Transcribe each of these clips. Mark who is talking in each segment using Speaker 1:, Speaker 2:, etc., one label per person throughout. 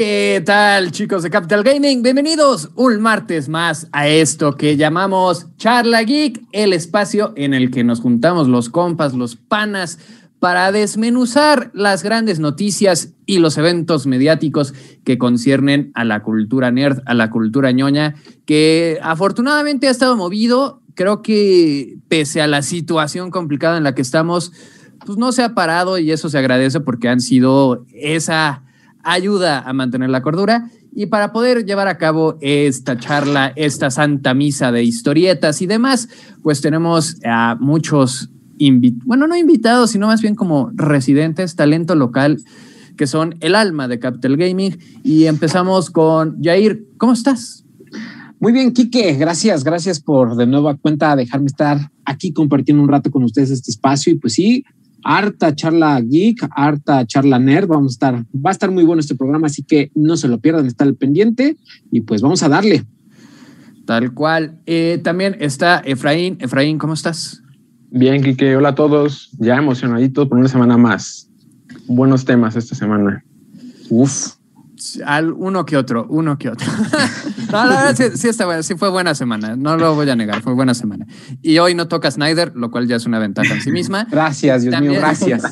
Speaker 1: ¿Qué tal, chicos de Capital Gaming? Bienvenidos un martes más a esto que llamamos Charla Geek, el espacio en el que nos juntamos los compas, los panas, para desmenuzar las grandes noticias y los eventos mediáticos que conciernen a la cultura nerd, a la cultura ñoña, que afortunadamente ha estado movido. Creo que pese a la situación complicada en la que estamos, pues no se ha parado y eso se agradece porque han sido esa ayuda a mantener la cordura. Y para poder llevar a cabo esta charla, esta santa misa de historietas y demás, pues tenemos a muchos, bueno, no invitados, sino más bien como residentes, talento local, que son el alma de Capital Gaming. Y empezamos con Jair, ¿cómo estás?
Speaker 2: Muy bien, Quique, gracias, gracias por de nuevo a cuenta dejarme estar aquí compartiendo un rato con ustedes este espacio. Y pues sí, harta charla geek, harta charla nerd. Vamos a estar, va a estar muy bueno este programa, así que no se lo pierdan, está al pendiente y pues vamos a darle.
Speaker 1: Tal cual. Eh, también está Efraín. Efraín, ¿cómo estás?
Speaker 3: Bien, Kike. Hola a todos. Ya emocionaditos por una semana más. Buenos temas esta semana.
Speaker 1: Uf. Al uno que otro, uno que otro. no, la verdad sí, sí, está sí fue buena semana, no lo voy a negar, fue buena semana. Y hoy no toca Snyder, lo cual ya es una ventaja en sí misma.
Speaker 2: Gracias, Dios mío, gracias.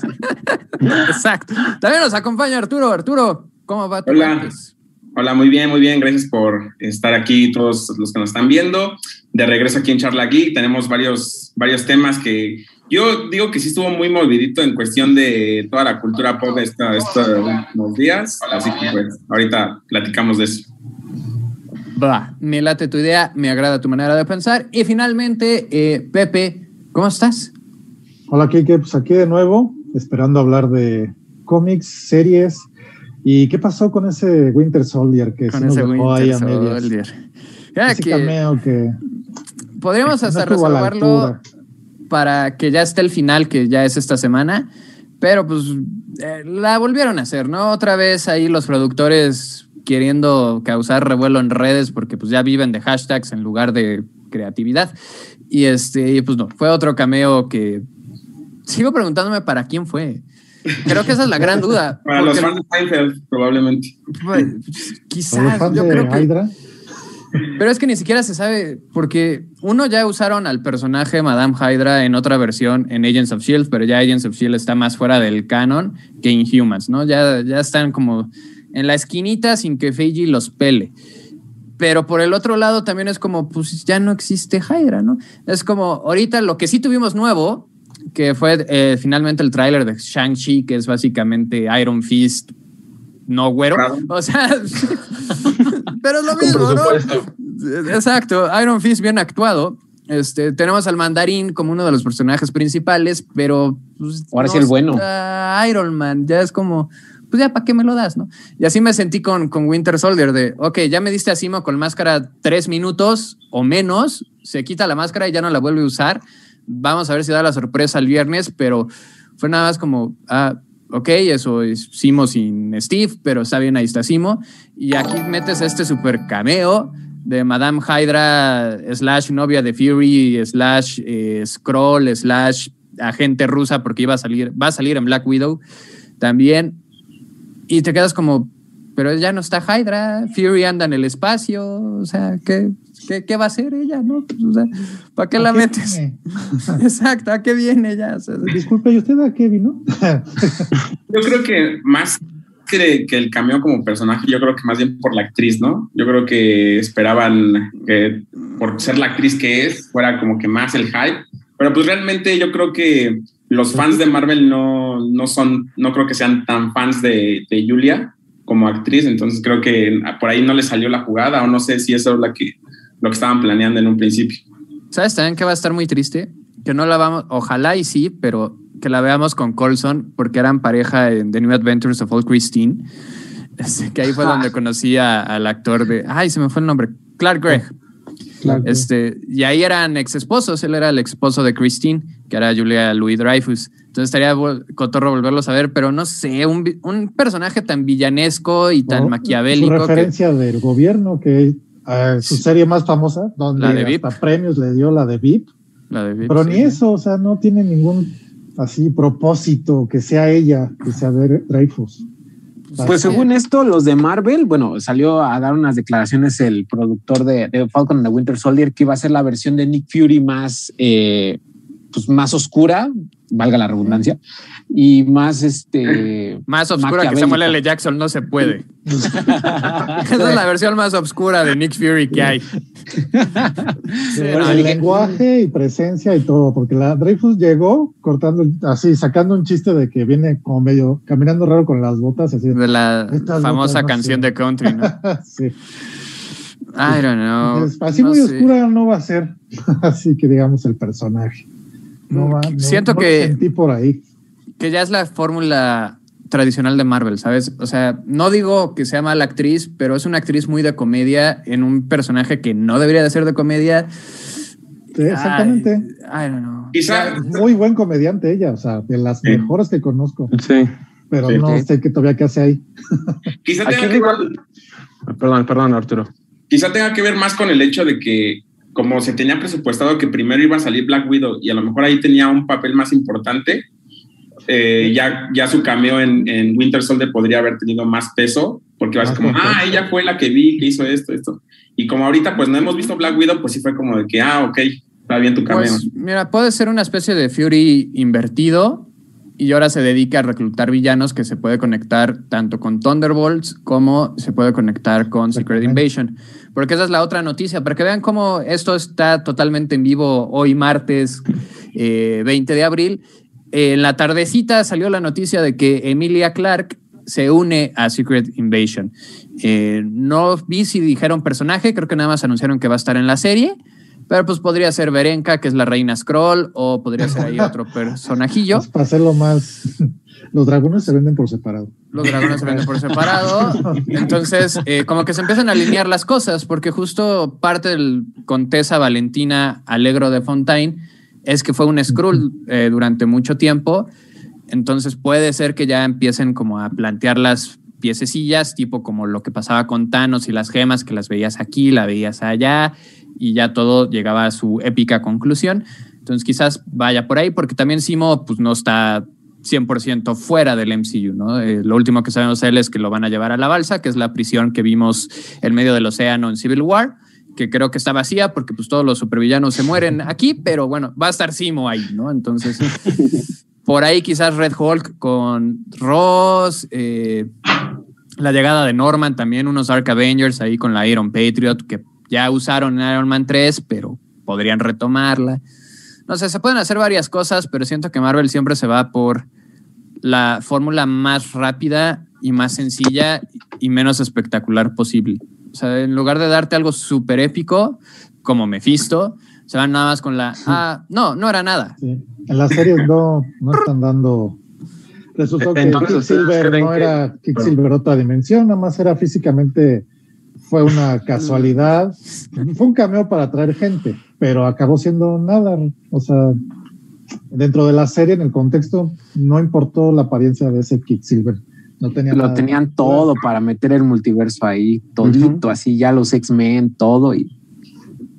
Speaker 1: Exacto. También nos acompaña Arturo. Arturo, ¿cómo va
Speaker 4: tu Hola. Hola, muy bien, muy bien. Gracias por estar aquí, todos los que nos están viendo. De regreso aquí en Charla Geek, tenemos varios, varios temas que yo digo que sí estuvo muy movidito en cuestión de toda la cultura pop estos últimos días, así que pues ahorita platicamos de eso.
Speaker 1: Va, me late tu idea, me agrada tu manera de pensar. Y finalmente, eh, Pepe, ¿cómo estás?
Speaker 5: Hola, Kike, pues aquí de nuevo, esperando hablar de cómics, series. ¿Y qué pasó con ese Winter Soldier que
Speaker 1: con ese Winter ahí a Soldier.
Speaker 5: Ese que, cameo que
Speaker 1: podríamos hasta resolverlo para que ya esté el final, que ya es esta semana. Pero pues eh, la volvieron a hacer, ¿no? Otra vez ahí los productores queriendo causar revuelo en redes porque pues ya viven de hashtags en lugar de creatividad. Y este, pues no, fue otro cameo que sigo preguntándome para quién fue. Creo que esa es la gran duda.
Speaker 4: Para los fans de Seinfeld, probablemente.
Speaker 1: Pues, quizás, yo creo que... Hydra? Pero es que ni siquiera se sabe, porque uno ya usaron al personaje Madame Hydra en otra versión en Agents of Shield, pero ya Agents of Shield está más fuera del canon que Inhumans, ¿no? Ya, ya están como en la esquinita sin que Feiji los pele. Pero por el otro lado también es como, pues ya no existe Hydra, ¿no? Es como, ahorita lo que sí tuvimos nuevo, que fue eh, finalmente el tráiler de Shang-Chi, que es básicamente Iron Fist no güero. O sea, pero es lo mismo, ¿no? Exacto, Iron Fist bien actuado. Este, tenemos al mandarín como uno de los personajes principales, pero
Speaker 2: pues, ahora sí el bueno.
Speaker 1: Iron Man, ya es como, pues ya, ¿para qué me lo das? ¿no? Y así me sentí con, con Winter Soldier de, ok, ya me diste a Simo con máscara tres minutos o menos, se quita la máscara y ya no la vuelve a usar. Vamos a ver si da la sorpresa el viernes, pero fue nada más como, ah, ok, eso es Simo sin Steve, pero está bien, ahí está Simo. Y aquí metes este super cameo de Madame Hydra slash novia de Fury slash eh, Scroll slash agente rusa porque iba a salir, va a salir en Black Widow también. Y te quedas como, pero ya no está Hydra, Fury anda en el espacio, o sea, ¿qué, qué, va a hacer ella? ¿no? Pues, o sea, ¿Para qué la metes? Exacto, ¿a qué viene ya?
Speaker 5: Disculpe, ¿y usted a qué vino?
Speaker 4: yo creo que más que, que el cameo como personaje, yo creo que más bien por la actriz, ¿no? Yo creo que esperaban que por ser la actriz que es, fuera como que más el hype, pero pues realmente yo creo que los fans de Marvel no, no son, no creo que sean tan fans de, de Julia como actriz, entonces creo que por ahí no le salió la jugada o no sé si eso es lo que, lo que estaban planeando en un principio.
Speaker 1: ¿Sabes también que va a estar muy triste? Que no la vamos, ojalá y sí, pero que la veamos con Colson porque eran pareja en The New Adventures of Old Christine, que ahí fue donde conocí al actor de, ay, se me fue el nombre, Clark Gregg. Este, y ahí eran ex esposos, él era el ex esposo de Christine, que era Julia Louis Dreyfus. Entonces estaría cotorro volverlos a ver, pero no sé, un, un personaje tan villanesco y tan maquiavélico.
Speaker 5: Su referencia del gobierno, que uh, su serie más famosa, donde hasta premios le dio la de VIP.
Speaker 1: La de VIP
Speaker 5: pero ni eso, o sea, no tiene ningún así propósito que sea ella, que sea Dreyfus.
Speaker 2: Pues según esto, los de Marvel, bueno, salió a dar unas declaraciones el productor de, de Falcon and the Winter Soldier que iba a ser la versión de Nick Fury más, eh, pues más oscura, valga la redundancia, y más este.
Speaker 1: Más oscura que Samuel L. Jackson no se puede. Esa es la versión más oscura de Nick Fury que hay.
Speaker 5: Sí, no, el lenguaje y presencia y todo, porque la Dreyfus llegó cortando así, sacando un chiste de que viene como medio caminando raro con las botas. Así,
Speaker 1: de la famosa canción de country, ¿no?
Speaker 5: sí.
Speaker 1: I don't know.
Speaker 5: Así
Speaker 1: no
Speaker 5: muy
Speaker 1: sé.
Speaker 5: oscura no va a ser. Así que digamos el personaje. No va, no-
Speaker 1: Siento
Speaker 5: no
Speaker 1: que-
Speaker 5: lo sentí por ahí.
Speaker 1: que ya es la fórmula tradicional de Marvel, ¿sabes? O sea, no digo que sea mala actriz, pero es una actriz muy de comedia en un personaje que no debería de ser de comedia.
Speaker 5: Sí, exactamente.
Speaker 1: Ay, I don't know.
Speaker 4: Quizá,
Speaker 5: Muy buen comediante ella, o sea, de las
Speaker 4: Sí.
Speaker 5: mejores que conozco,
Speaker 3: Sí.
Speaker 5: pero
Speaker 4: Sí.
Speaker 5: no
Speaker 2: Sí.
Speaker 5: sé qué todavía qué hace ahí.
Speaker 4: quizá tenga que
Speaker 3: Perdón, perdón, Arturo.
Speaker 4: quizá tenga que ver más con el hecho de que como se tenía presupuestado que primero iba a salir Black Widow y a lo mejor ahí tenía un papel más importante, eh, ya, ya su cameo en, en Winter Soldier podría haber tenido más peso, porque vas como, ah, ella fue la que vi, que hizo esto, esto. Y como ahorita pues no hemos visto Black Widow, pues sí fue como de que, ah, ok, está bien tu cameo.
Speaker 1: Pues mira, puede ser una especie de Fury invertido y ahora se dedica a reclutar villanos que se puede conectar tanto con Thunderbolts como se puede conectar con Secret. Invasion. Porque esa es la otra noticia, para que vean cómo esto está totalmente en vivo hoy martes eh, 20 de abril. Eh, en la tardecita salió la noticia de que Emilia Clark se une a Secret Invasion. Eh, no vi si dijeron personaje, creo que nada más anunciaron que va a estar en la serie. Pero pues podría ser Berenka, que es la reina Scroll, o podría ser ahí otro personajillo.
Speaker 5: Pues para hacerlo más. Los dragones se venden por separado.
Speaker 1: Los dragones se venden por separado. Entonces, eh, como que se empiezan a alinear las cosas, porque justo parte del Contesa Valentina Alegro de Fontaine es que fue un Skrull eh, durante mucho tiempo. Entonces puede ser que ya empiecen como a plantear las piececillas, tipo como lo que pasaba con Thanos y las gemas, que las veías aquí, la veías allá, y ya todo llegaba a su épica conclusión. Entonces quizás vaya por ahí, porque también Simo pues, no está 100% fuera del MCU, ¿no? Eh, lo último que sabemos de él es que lo van a llevar a la balsa, que es la prisión que vimos en medio del océano en Civil War, que creo que está vacía porque pues todos los supervillanos se mueren aquí, pero bueno, va a estar Simo ahí, ¿no? Entonces, por ahí quizás Red Hulk con Ross, eh, la llegada de Norman también, unos Dark Avengers ahí con la Iron Patriot, que ya usaron en Iron Man 3, pero podrían retomarla. No sé, se pueden hacer varias cosas, pero siento que Marvel siempre se va por la fórmula más rápida y más sencilla y menos espectacular posible. O sea, en lugar de darte algo súper épico, como Mephisto, se van nada más con la... Ah, no, no era nada.
Speaker 5: Sí. En las series no, no están dando. Resultó que
Speaker 3: Entonces, ¿ustedes
Speaker 5: Quicksilver
Speaker 3: creen
Speaker 5: no
Speaker 3: que-
Speaker 5: era Quicksilver otra dimensión, nada más era físicamente, fue una casualidad. Fue un cameo para atraer gente, pero acabó siendo nada. O sea, dentro de la serie, en el contexto, no importó la apariencia de ese Quicksilver. No tenía
Speaker 2: Lo
Speaker 5: nada.
Speaker 2: tenían todo para meter el multiverso ahí, todito, así ya los X-Men, todo, y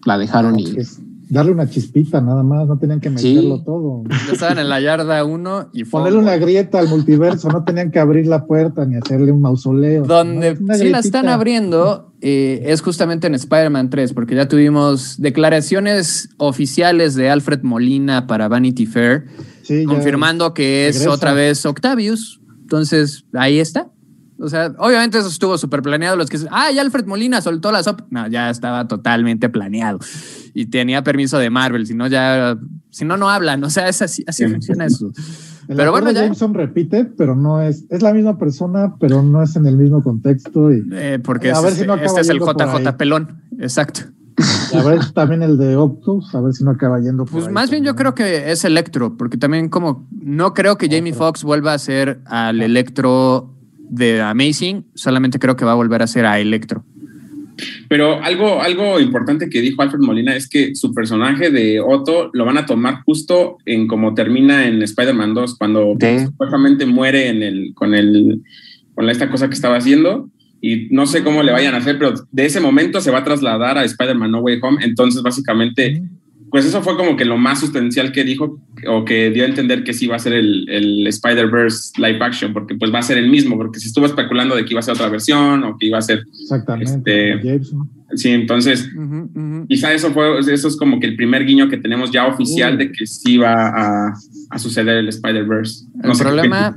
Speaker 2: la dejaron ir.
Speaker 5: Es darle una chispita nada más, no tenían que
Speaker 2: Sí.
Speaker 5: meterlo todo.
Speaker 1: Ya estaban en la yarda 1 y fue...
Speaker 5: Ponerle una grieta al multiverso, no tenían que abrir la puerta ni hacerle un mausoleo.
Speaker 1: Donde
Speaker 5: ¿no?
Speaker 1: Sí la están abriendo eh, es justamente en Spider-Man 3, porque ya tuvimos declaraciones oficiales de Alfred Molina para Vanity Fair,
Speaker 5: Sí,
Speaker 1: confirmando que es
Speaker 5: regresa.
Speaker 1: otra vez Octavius. Entonces, ahí está. O sea, obviamente eso estuvo súper planeado. Los que dicen, ah, ya Alfred Molina soltó la sopa. No, ya estaba totalmente planeado. Y tenía permiso de Marvel, si no, ya, si no, no hablan. O sea, es así, así
Speaker 4: Sí.
Speaker 1: funciona eso.
Speaker 5: El
Speaker 1: Pero bueno, ya.
Speaker 5: Jameson repite, pero no es, es la misma persona, pero no es en el mismo contexto. Y
Speaker 1: Eh, porque
Speaker 5: A
Speaker 1: este,
Speaker 5: ver si no
Speaker 1: este es el JJ. Pelón. Exacto.
Speaker 5: a ver también el de Optus, a ver si no acaba yendo. por
Speaker 1: Pues
Speaker 5: ahí
Speaker 1: más bien yo creo que es Electro, porque también como no creo que Jamie Foxx vuelva a ser al Electro de Amazing, solamente creo que va a volver a ser a Electro.
Speaker 4: Pero algo, algo importante que dijo Alfred Molina es que su personaje de Otto lo van a tomar justo en como termina en Spider-Man 2, cuando
Speaker 2: Sí.
Speaker 4: supuestamente muere en el, con, el, con esta cosa que estaba haciendo. Y no sé cómo le vayan a hacer, pero de ese momento se va a trasladar a Spider-Man No Way Home. Entonces, básicamente, pues eso fue como que lo más sustancial que dijo o que dio a entender que sí va a ser el, el Spider-Verse live action, porque pues va a ser el mismo, porque se estuvo especulando de que iba a ser otra versión o que iba a ser...
Speaker 5: Exactamente.
Speaker 4: Este, sí, entonces quizá eso fue, eso es como que el primer guiño que tenemos ya oficial de que sí va a, a suceder el Spider-Verse.
Speaker 1: El
Speaker 4: qué
Speaker 1: problema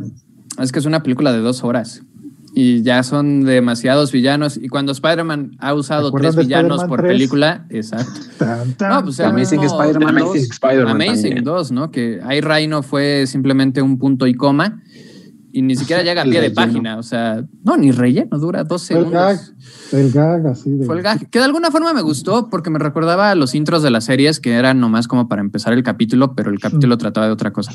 Speaker 1: es que es una película de dos horas y ya son demasiados villanos. Y cuando Spider-Man ha usado tres villanos por
Speaker 5: 3?
Speaker 1: película, exacto.
Speaker 5: Tan, tan,
Speaker 1: No, pues
Speaker 2: Amazing Spider-Man
Speaker 3: Amazing
Speaker 2: 2.
Speaker 3: Spider-Man
Speaker 1: Amazing
Speaker 3: también.
Speaker 1: 2, ¿no? Que ahí Rhino fue simplemente un punto y coma y ni siquiera llega a pie de página. O sea, no, ni relleno, dura dos
Speaker 5: Fue el gag,
Speaker 1: segundos.
Speaker 5: el gag así de.
Speaker 1: Fue el gag. Que de alguna forma me gustó porque me recordaba a los intros de las series que eran nomás como para empezar el capítulo, pero el capítulo trataba de otra cosa.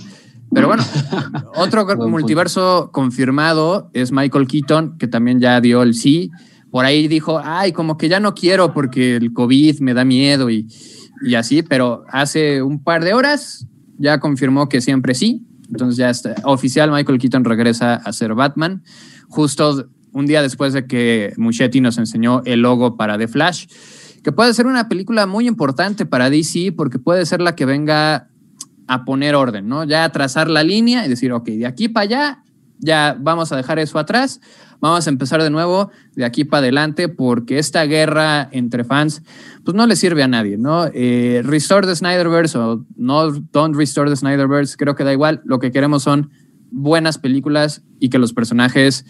Speaker 1: Pero bueno, otro
Speaker 2: Buen punto.
Speaker 1: multiverso confirmado es Michael Keaton, que también ya dio el sí. Por ahí dijo, ay, como que ya no quiero porque el COVID me da miedo y, y así, pero hace un par de horas ya confirmó que siempre sí. Entonces ya está oficial, Michael Keaton regresa a ser Batman. Justo un día después de que Muschietti nos enseñó el logo para The Flash, que puede ser una película muy importante para DC porque puede ser la que venga a poner orden, ¿no? Ya a trazar la línea y decir, ok, de aquí para allá, ya vamos a dejar eso atrás, vamos a empezar de nuevo de aquí para adelante porque esta guerra entre fans, pues no le sirve a nadie, ¿no? Eh, restore the Snyderverse o no don't restore the Snyderverse, creo que da igual, lo que queremos son buenas películas y que los personajes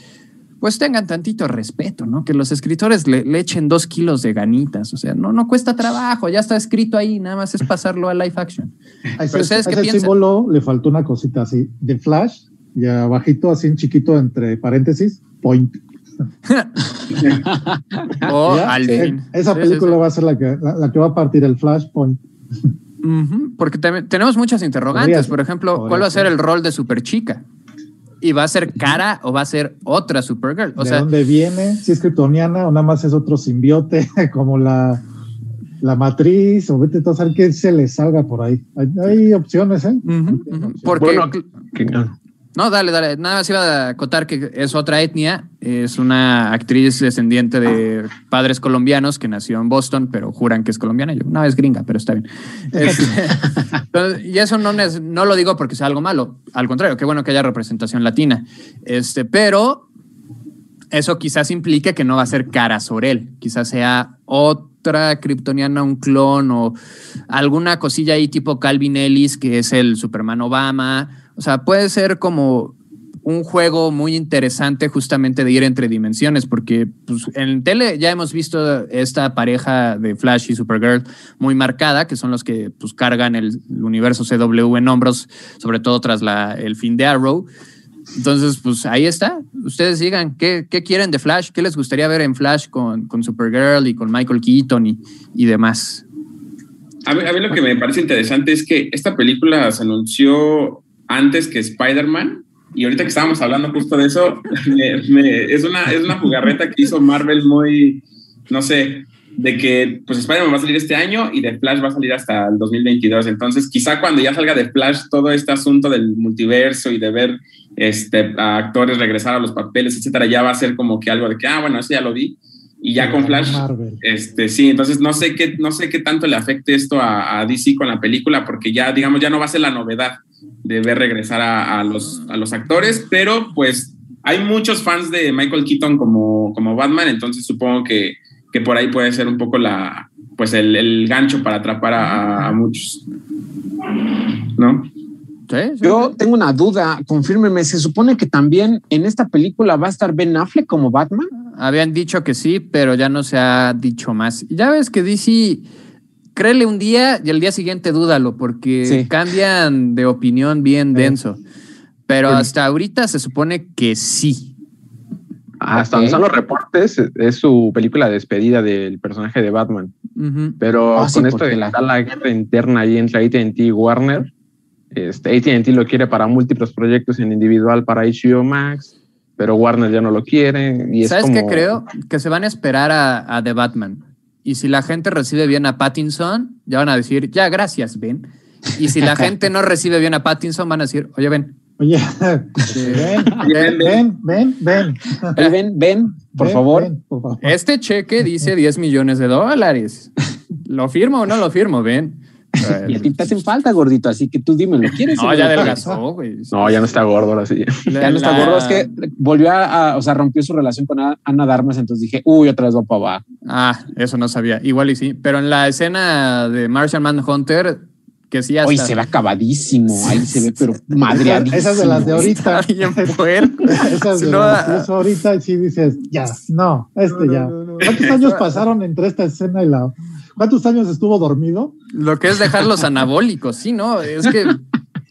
Speaker 1: pues tengan tantito respeto, ¿no? Que los escritores le, le echen dos kilos de ganitas, o sea, no, no cuesta trabajo, ya está escrito ahí, nada más es pasarlo a live action.
Speaker 5: A ese,
Speaker 1: Pero ¿ustedes
Speaker 5: a
Speaker 1: qué
Speaker 5: ese
Speaker 1: piensan?
Speaker 5: símbolo le faltó una cosita así, de flash, y abajito, así en chiquito, entre paréntesis, point.
Speaker 1: O
Speaker 5: ¿Ya?
Speaker 1: al
Speaker 5: Eh,
Speaker 1: fin.
Speaker 5: Esa
Speaker 1: Sí, sí,
Speaker 5: película
Speaker 1: sí.
Speaker 5: va a ser la que, la, la que va a partir el flashpoint.
Speaker 1: Porque también tenemos muchas interrogantes. Por ejemplo, ¿cuál va a ser el rol de Superchica? ¿Y va a ser cara o va a ser otra Supergirl? O
Speaker 5: ¿De
Speaker 1: sea,
Speaker 5: dónde viene? Si es kryptoniana o nada más es otro simbiote, como la, la matriz, o vete a saber qué se le salga por ahí. Hay, hay opciones, ¿eh?
Speaker 1: ujú, ujú, porque
Speaker 3: Bueno, que- no.
Speaker 1: No, dale, dale. Nada más iba a acotar que es otra etnia. Es una actriz descendiente de padres colombianos que nació en Boston, pero juran que es colombiana. Yo, no, es gringa, pero está bien. Este, y eso no, es- no lo digo porque sea algo malo. Al contrario, qué bueno que haya representación latina. Este, pero eso quizás implique que no va a ser cara sobre él. Quizás sea otra kryptoniana, un clon o alguna cosilla ahí tipo Calvin Ellis, que es el Superman Obama. O sea, puede ser como un juego muy interesante justamente de ir entre dimensiones, porque pues, en tele ya hemos visto esta pareja de Flash y Supergirl muy marcada, que son los que pues, cargan el, universo CW en hombros, sobre todo tras la, el fin de Arrow. Entonces, pues ahí está. Ustedes digan, ¿qué, qué quieren de Flash? ¿Qué les gustaría ver en Flash con, con Supergirl y con Michael Keaton y, y demás?
Speaker 4: A mí, a mí lo que me parece interesante es que esta película se anunció antes que Spider-Man. Y ahorita que estábamos hablando justo de eso, me- me- es, una, es una jugarreta que hizo Marvel muy, no sé, de que pues Spider-Man va a salir este año y de Flash va a salir hasta el 2022. Entonces, quizá cuando ya salga de Flash todo este asunto del multiverso y de ver este, a actores regresar a los papeles, etcétera, ya va a ser como que algo de que, ah, bueno, eso ya lo vi. Y ya con Flash,
Speaker 5: Marvel.
Speaker 4: este, sí, entonces no sé qué, no sé qué tanto le afecte esto a, a DC con la película, porque ya, digamos, ya no va a ser la novedad de ver regresar a, a los, a los actores, pero pues hay muchos fans de Michael Keaton como, como Batman, entonces supongo que, que por ahí puede ser un poco la, pues el, el gancho para atrapar a, a- a muchos. ¿No?
Speaker 1: ¿Sí? sí,
Speaker 2: Yo
Speaker 1: sí.
Speaker 2: tengo una duda, confírmeme, se supone que también en esta película va a estar Ben Affleck como Batman.
Speaker 1: Habían dicho que sí, pero ya no se ha dicho más. Ya ves que DC, créele un día y el día siguiente dúdalo, porque
Speaker 2: Sí.
Speaker 1: cambian de opinión bien denso. Pero hasta ahorita se supone que sí.
Speaker 3: Hasta
Speaker 2: Ok.
Speaker 3: donde están los reportes, es su película de despedida del personaje de Batman. Pero
Speaker 2: Ah, sí,
Speaker 3: con esto de
Speaker 2: la-
Speaker 3: la guerra interna ahí entre AT&T y Warner, este, AT&T lo quiere para múltiples proyectos en individual para HBO Max, pero Warner ya no lo quiere. Y es
Speaker 1: ¿Sabes
Speaker 3: como-
Speaker 1: qué creo? Que se van a esperar a, a The Batman. Y si la gente recibe bien a Pattinson, ya van a decir, ya, gracias, Ben. Y si la gente no recibe bien a Pattinson, van a decir, oye, Ben.
Speaker 5: Oye, ven, ven, ven, ven.
Speaker 2: Ven, por favor.
Speaker 1: Este cheque dice 10 millones de dólares. ¿Lo firmo o no lo firmo, Ben?
Speaker 2: Y a ti te hacen falta, gordito, así que tú dime, ¿lo quieres?
Speaker 1: No, ya adelgazó, güey.
Speaker 3: No, ya no está gordo ahora sí.
Speaker 2: Ya no está gordo, es que volvió a, a, o sea, rompió su relación con Ana Darmas, entonces dije, uy, otra vez va para abajo.
Speaker 1: Ah, eso no sabía. Igual y sí. Pero en la escena de Martian Manhunter, que sí hasta...
Speaker 2: Hoy se ve acabadísimo, ahí se ve, pero madreadísimo.
Speaker 5: Esas de las de ahorita.
Speaker 1: Bien fuerte.
Speaker 5: Esas de
Speaker 1: No,
Speaker 5: las de ahorita y sí dices, ya, no, este
Speaker 1: No,
Speaker 5: ya.
Speaker 1: no, no, no.
Speaker 5: ¿Cuántos años pasaron entre esta escena y la... ¿Cuántos años estuvo dormido?
Speaker 1: Lo que es dejar los anabólicos, sí, ¿no? Es que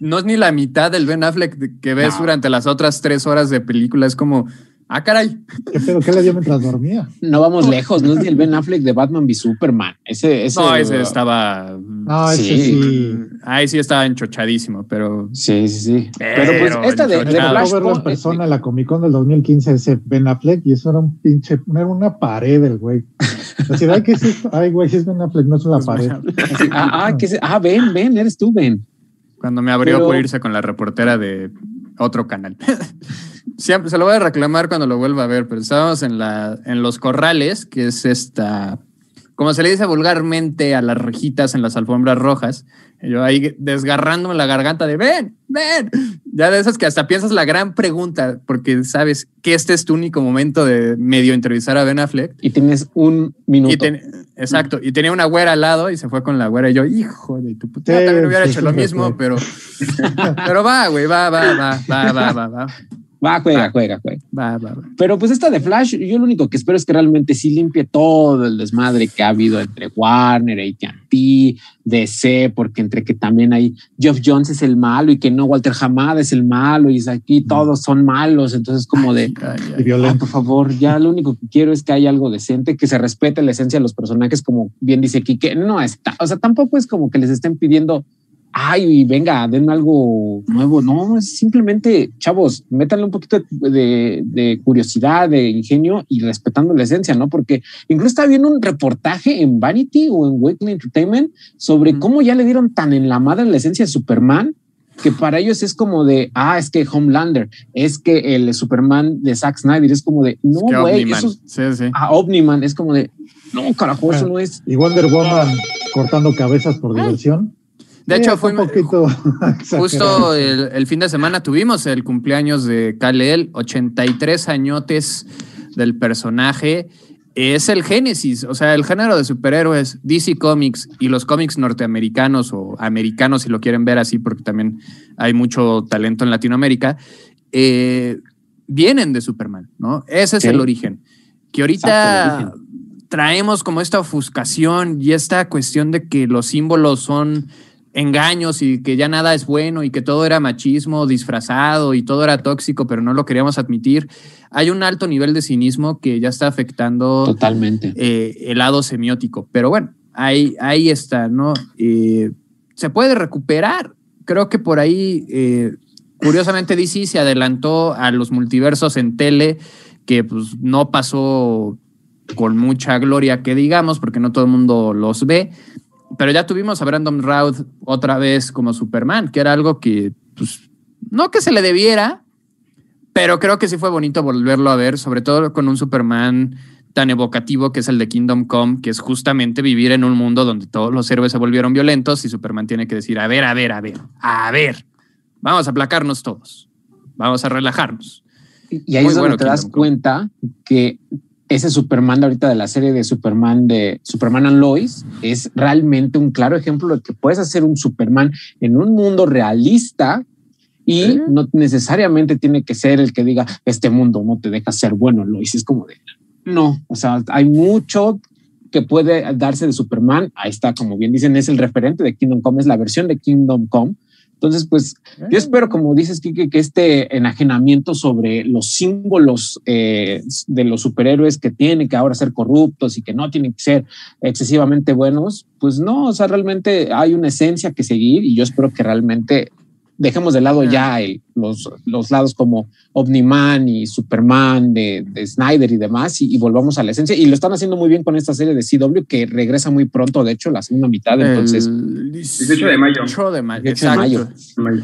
Speaker 1: no es ni la mitad del Ben Affleck que ves
Speaker 2: No.
Speaker 1: durante las otras tres horas de película. Es como, ah, caray.
Speaker 5: ¿Qué pedo? ¿Qué le dio mientras dormía?
Speaker 2: No vamos lejos, no es ni el Ben Affleck de Batman v Superman. Ese, ese,
Speaker 1: No, ese estaba.
Speaker 5: No, ese
Speaker 2: Sí.
Speaker 5: sí.
Speaker 1: Ahí sí estaba enchochadísimo, pero.
Speaker 2: Sí, sí, sí.
Speaker 1: Pero
Speaker 2: Pero pues esta de, de Flashpoint,
Speaker 5: persona en la Comic Con del 2015, ese Ben Affleck, y eso era un pinche, era una pared del güey. Así, ay, ¿qué es esto? Ay, güey, si es Ben Affleck, no es una pared.
Speaker 2: así, ah, ah, ¿qué es? ah, ven, ven, eres tú, ven.
Speaker 1: Cuando me abrió
Speaker 2: Pero-
Speaker 1: por irse con la reportera de otro canal. Siempre se lo voy a reclamar cuando lo vuelva a ver, pero estábamos en, la, en los corrales, que es esta, como se le dice vulgarmente a las rejitas en las alfombras rojas. Yo ahí desgarrándome la garganta de ven, ven. Ya de esas que hasta piensas la gran pregunta, porque sabes que este es tu único momento de medio entrevistar a Ben Affleck.
Speaker 2: Y tienes un minuto.
Speaker 1: Y ten- exacto, y tenía una güera al lado y se fue con la güera y yo, hijo de tu puta,
Speaker 5: Sí,
Speaker 1: yo también hubiera
Speaker 5: sí,
Speaker 1: hecho lo mismo, pero, pero va, güey, va, va, va, va, va, va, va,
Speaker 2: Va, juega,
Speaker 1: Ah.
Speaker 2: juega, juega.
Speaker 1: va, va, va.
Speaker 2: Pero pues esta de Flash, yo lo único que espero es que realmente sí limpie todo el desmadre que ha habido entre Warner, AT&T, DC, porque entre que también hay Geoff Jones es el malo y que no Walter Hamada es el malo y aquí todos son malos, entonces como de
Speaker 1: Ay, ay,
Speaker 2: Ah, por favor, ya lo único que quiero es que haya algo decente, que se respete la esencia de los personajes, como bien dice Kike. No está, o sea, tampoco es como que les estén pidiendo, ay, venga, denme algo nuevo. No, es simplemente, chavos, métanle un poquito de, curiosidad, de ingenio y respetando la esencia, ¿no? Porque incluso estaba viendo un reportaje en Vanity o en Weekly Entertainment sobre cómo ya le dieron tan en la madre la esencia de Superman que para ellos es como de, ah, es que Homelander, es que el Superman de Zack Snyder es como de, no, güey, es,
Speaker 1: Sí, sí.
Speaker 2: ah, Omniman, es como de, no, carajo, eso no es.
Speaker 5: Y Wonder Woman cortando cabezas por diversión.
Speaker 1: De hecho, fue
Speaker 5: un poquito
Speaker 1: justo el, el fin de semana tuvimos el cumpleaños de Kal-El, 83 añotes del personaje. Es el génesis, o sea, el género de superhéroes, DC Comics y los cómics norteamericanos o americanos, si lo quieren ver así, porque también hay mucho talento en Latinoamérica, eh, vienen de Superman, ¿no? Ese es el origen. Que ahorita
Speaker 2: Exacto,
Speaker 1: traemos como esta ofuscación y esta cuestión de que los símbolos son engaños y que ya nada es bueno y que todo era machismo disfrazado y todo era tóxico, pero no lo queríamos admitir. Hay un alto nivel de cinismo que ya está afectando
Speaker 2: Totalmente.
Speaker 1: eh, el lado semiótico. Pero bueno, ahí, ahí está, ¿no? Eh, se puede recuperar. Creo que por ahí, eh, curiosamente, DC se adelantó a los multiversos en tele, que pues no pasó con mucha gloria, que digamos, porque no todo el mundo los ve. Pero ya tuvimos a Brandon Routh otra vez como Superman, que era algo que, pues, no que se le debiera, pero creo que sí fue bonito volverlo a ver, sobre todo con un Superman tan evocativo que es el de Kingdom Come, que es justamente vivir en un mundo donde todos los héroes se volvieron violentos y Superman tiene que decir, a ver, a ver, a ver, a ver, vamos a aplacarnos todos, vamos a relajarnos.
Speaker 2: Y ahí
Speaker 1: Muy
Speaker 2: es donde
Speaker 1: bueno
Speaker 2: te das
Speaker 1: Kingdom Come.
Speaker 2: cuenta que ese Superman de ahorita de la serie de Superman de Superman and Lois es realmente un claro ejemplo de que puedes hacer un Superman en un mundo realista y no necesariamente tiene que ser el que diga este mundo no te deja ser bueno, Lois. Es como de no, o sea, hay mucho que puede darse de Superman. Ahí está, como bien dicen, es el referente de Kingdom Come, es la versión de Kingdom Come. Entonces, pues yo espero, como dices, Kike, que este enajenamiento sobre los símbolos eh, de los superhéroes que tienen que ahora ser corruptos y que no tienen que ser excesivamente buenos, pues no, o sea, realmente hay una esencia que seguir y yo espero que realmente dejemos de lado ya el- los, los lados como Omniman y Superman de, de Snyder y demás y, y volvamos a la esencia. Y lo están haciendo muy bien con esta serie de CW que regresa muy pronto, de hecho, la segunda mitad. Entonces,
Speaker 1: El
Speaker 4: 18 de mayo.
Speaker 1: 18 de mayo.
Speaker 2: 18 de mayo.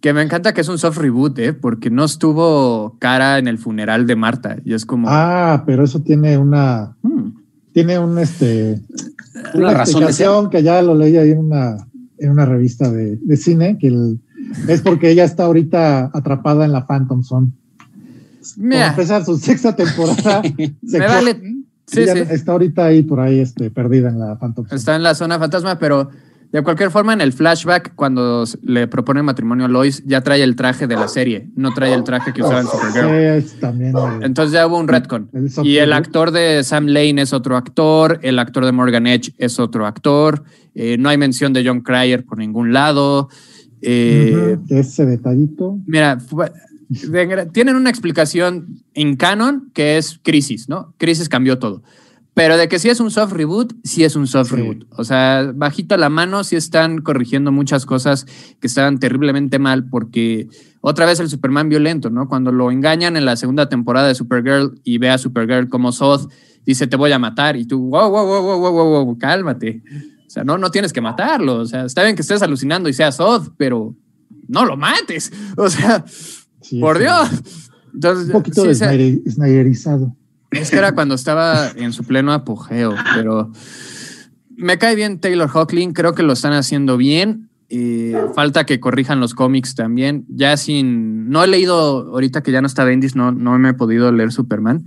Speaker 1: Que me encanta que es un soft reboot, ¿eh? porque no estuvo cara en el funeral de Marta. Y es como.
Speaker 5: Ah, pero eso tiene una,
Speaker 1: hmm,
Speaker 5: tiene un este,
Speaker 2: una razón de ser.
Speaker 5: explicación que ya lo leí ahí en una, en una revista de, de cine, que el- es porque ella está ahorita atrapada en la Phantom Zone.
Speaker 1: Mira,
Speaker 5: empezar su sexta temporada. se
Speaker 1: me vale. Sí.
Speaker 5: Está ahorita ahí por ahí este, perdida en la Phantom Zone.
Speaker 1: Está en la zona fantasma, pero de cualquier forma, en el flashback, cuando le propone matrimonio a Lois, ya trae el traje de la serie, no trae el traje que usaba en Supergirl.
Speaker 5: Sí, también.
Speaker 1: Entonces ya hubo un retcon.
Speaker 5: el
Speaker 1: Y el actor de Sam Lane es otro actor, el actor de Morgan Edge es otro actor, eh, no hay mención de John Cryer por ningún lado. Eh,
Speaker 5: ese detallito.
Speaker 1: Mira, tienen una explicación en canon que es Crisis, ¿no? Crisis cambió todo. Pero de que sí es un soft reboot, sí es un soft
Speaker 5: Sí.
Speaker 1: reboot. O sea, bajito la mano, sí están corrigiendo muchas cosas que estaban terriblemente mal porque otra vez el Superman violento, ¿no? Cuando lo engañan en la segunda temporada de Supergirl y ve a Supergirl como Zod, dice te voy a matar y tú, wow, wow, wow, wow, wow, wow, wow, cálmate. O sea, no, no tienes que matarlo. O sea, está bien que estés alucinando y seas Zod, pero no lo mates. O sea,
Speaker 5: Sí,
Speaker 1: por. Dios. Entonces,
Speaker 5: Un poquito
Speaker 1: sí,
Speaker 5: de
Speaker 1: se-
Speaker 5: Snyder- Snyderizado.
Speaker 1: es que era cuando estaba en su pleno apogeo, pero me cae bien Taylor Hawkling, creo que lo están haciendo bien. eh, falta que corrijan los cómics también. Ya sin. No he leído, ahorita que ya no está Bendis, no, no me he podido leer Superman,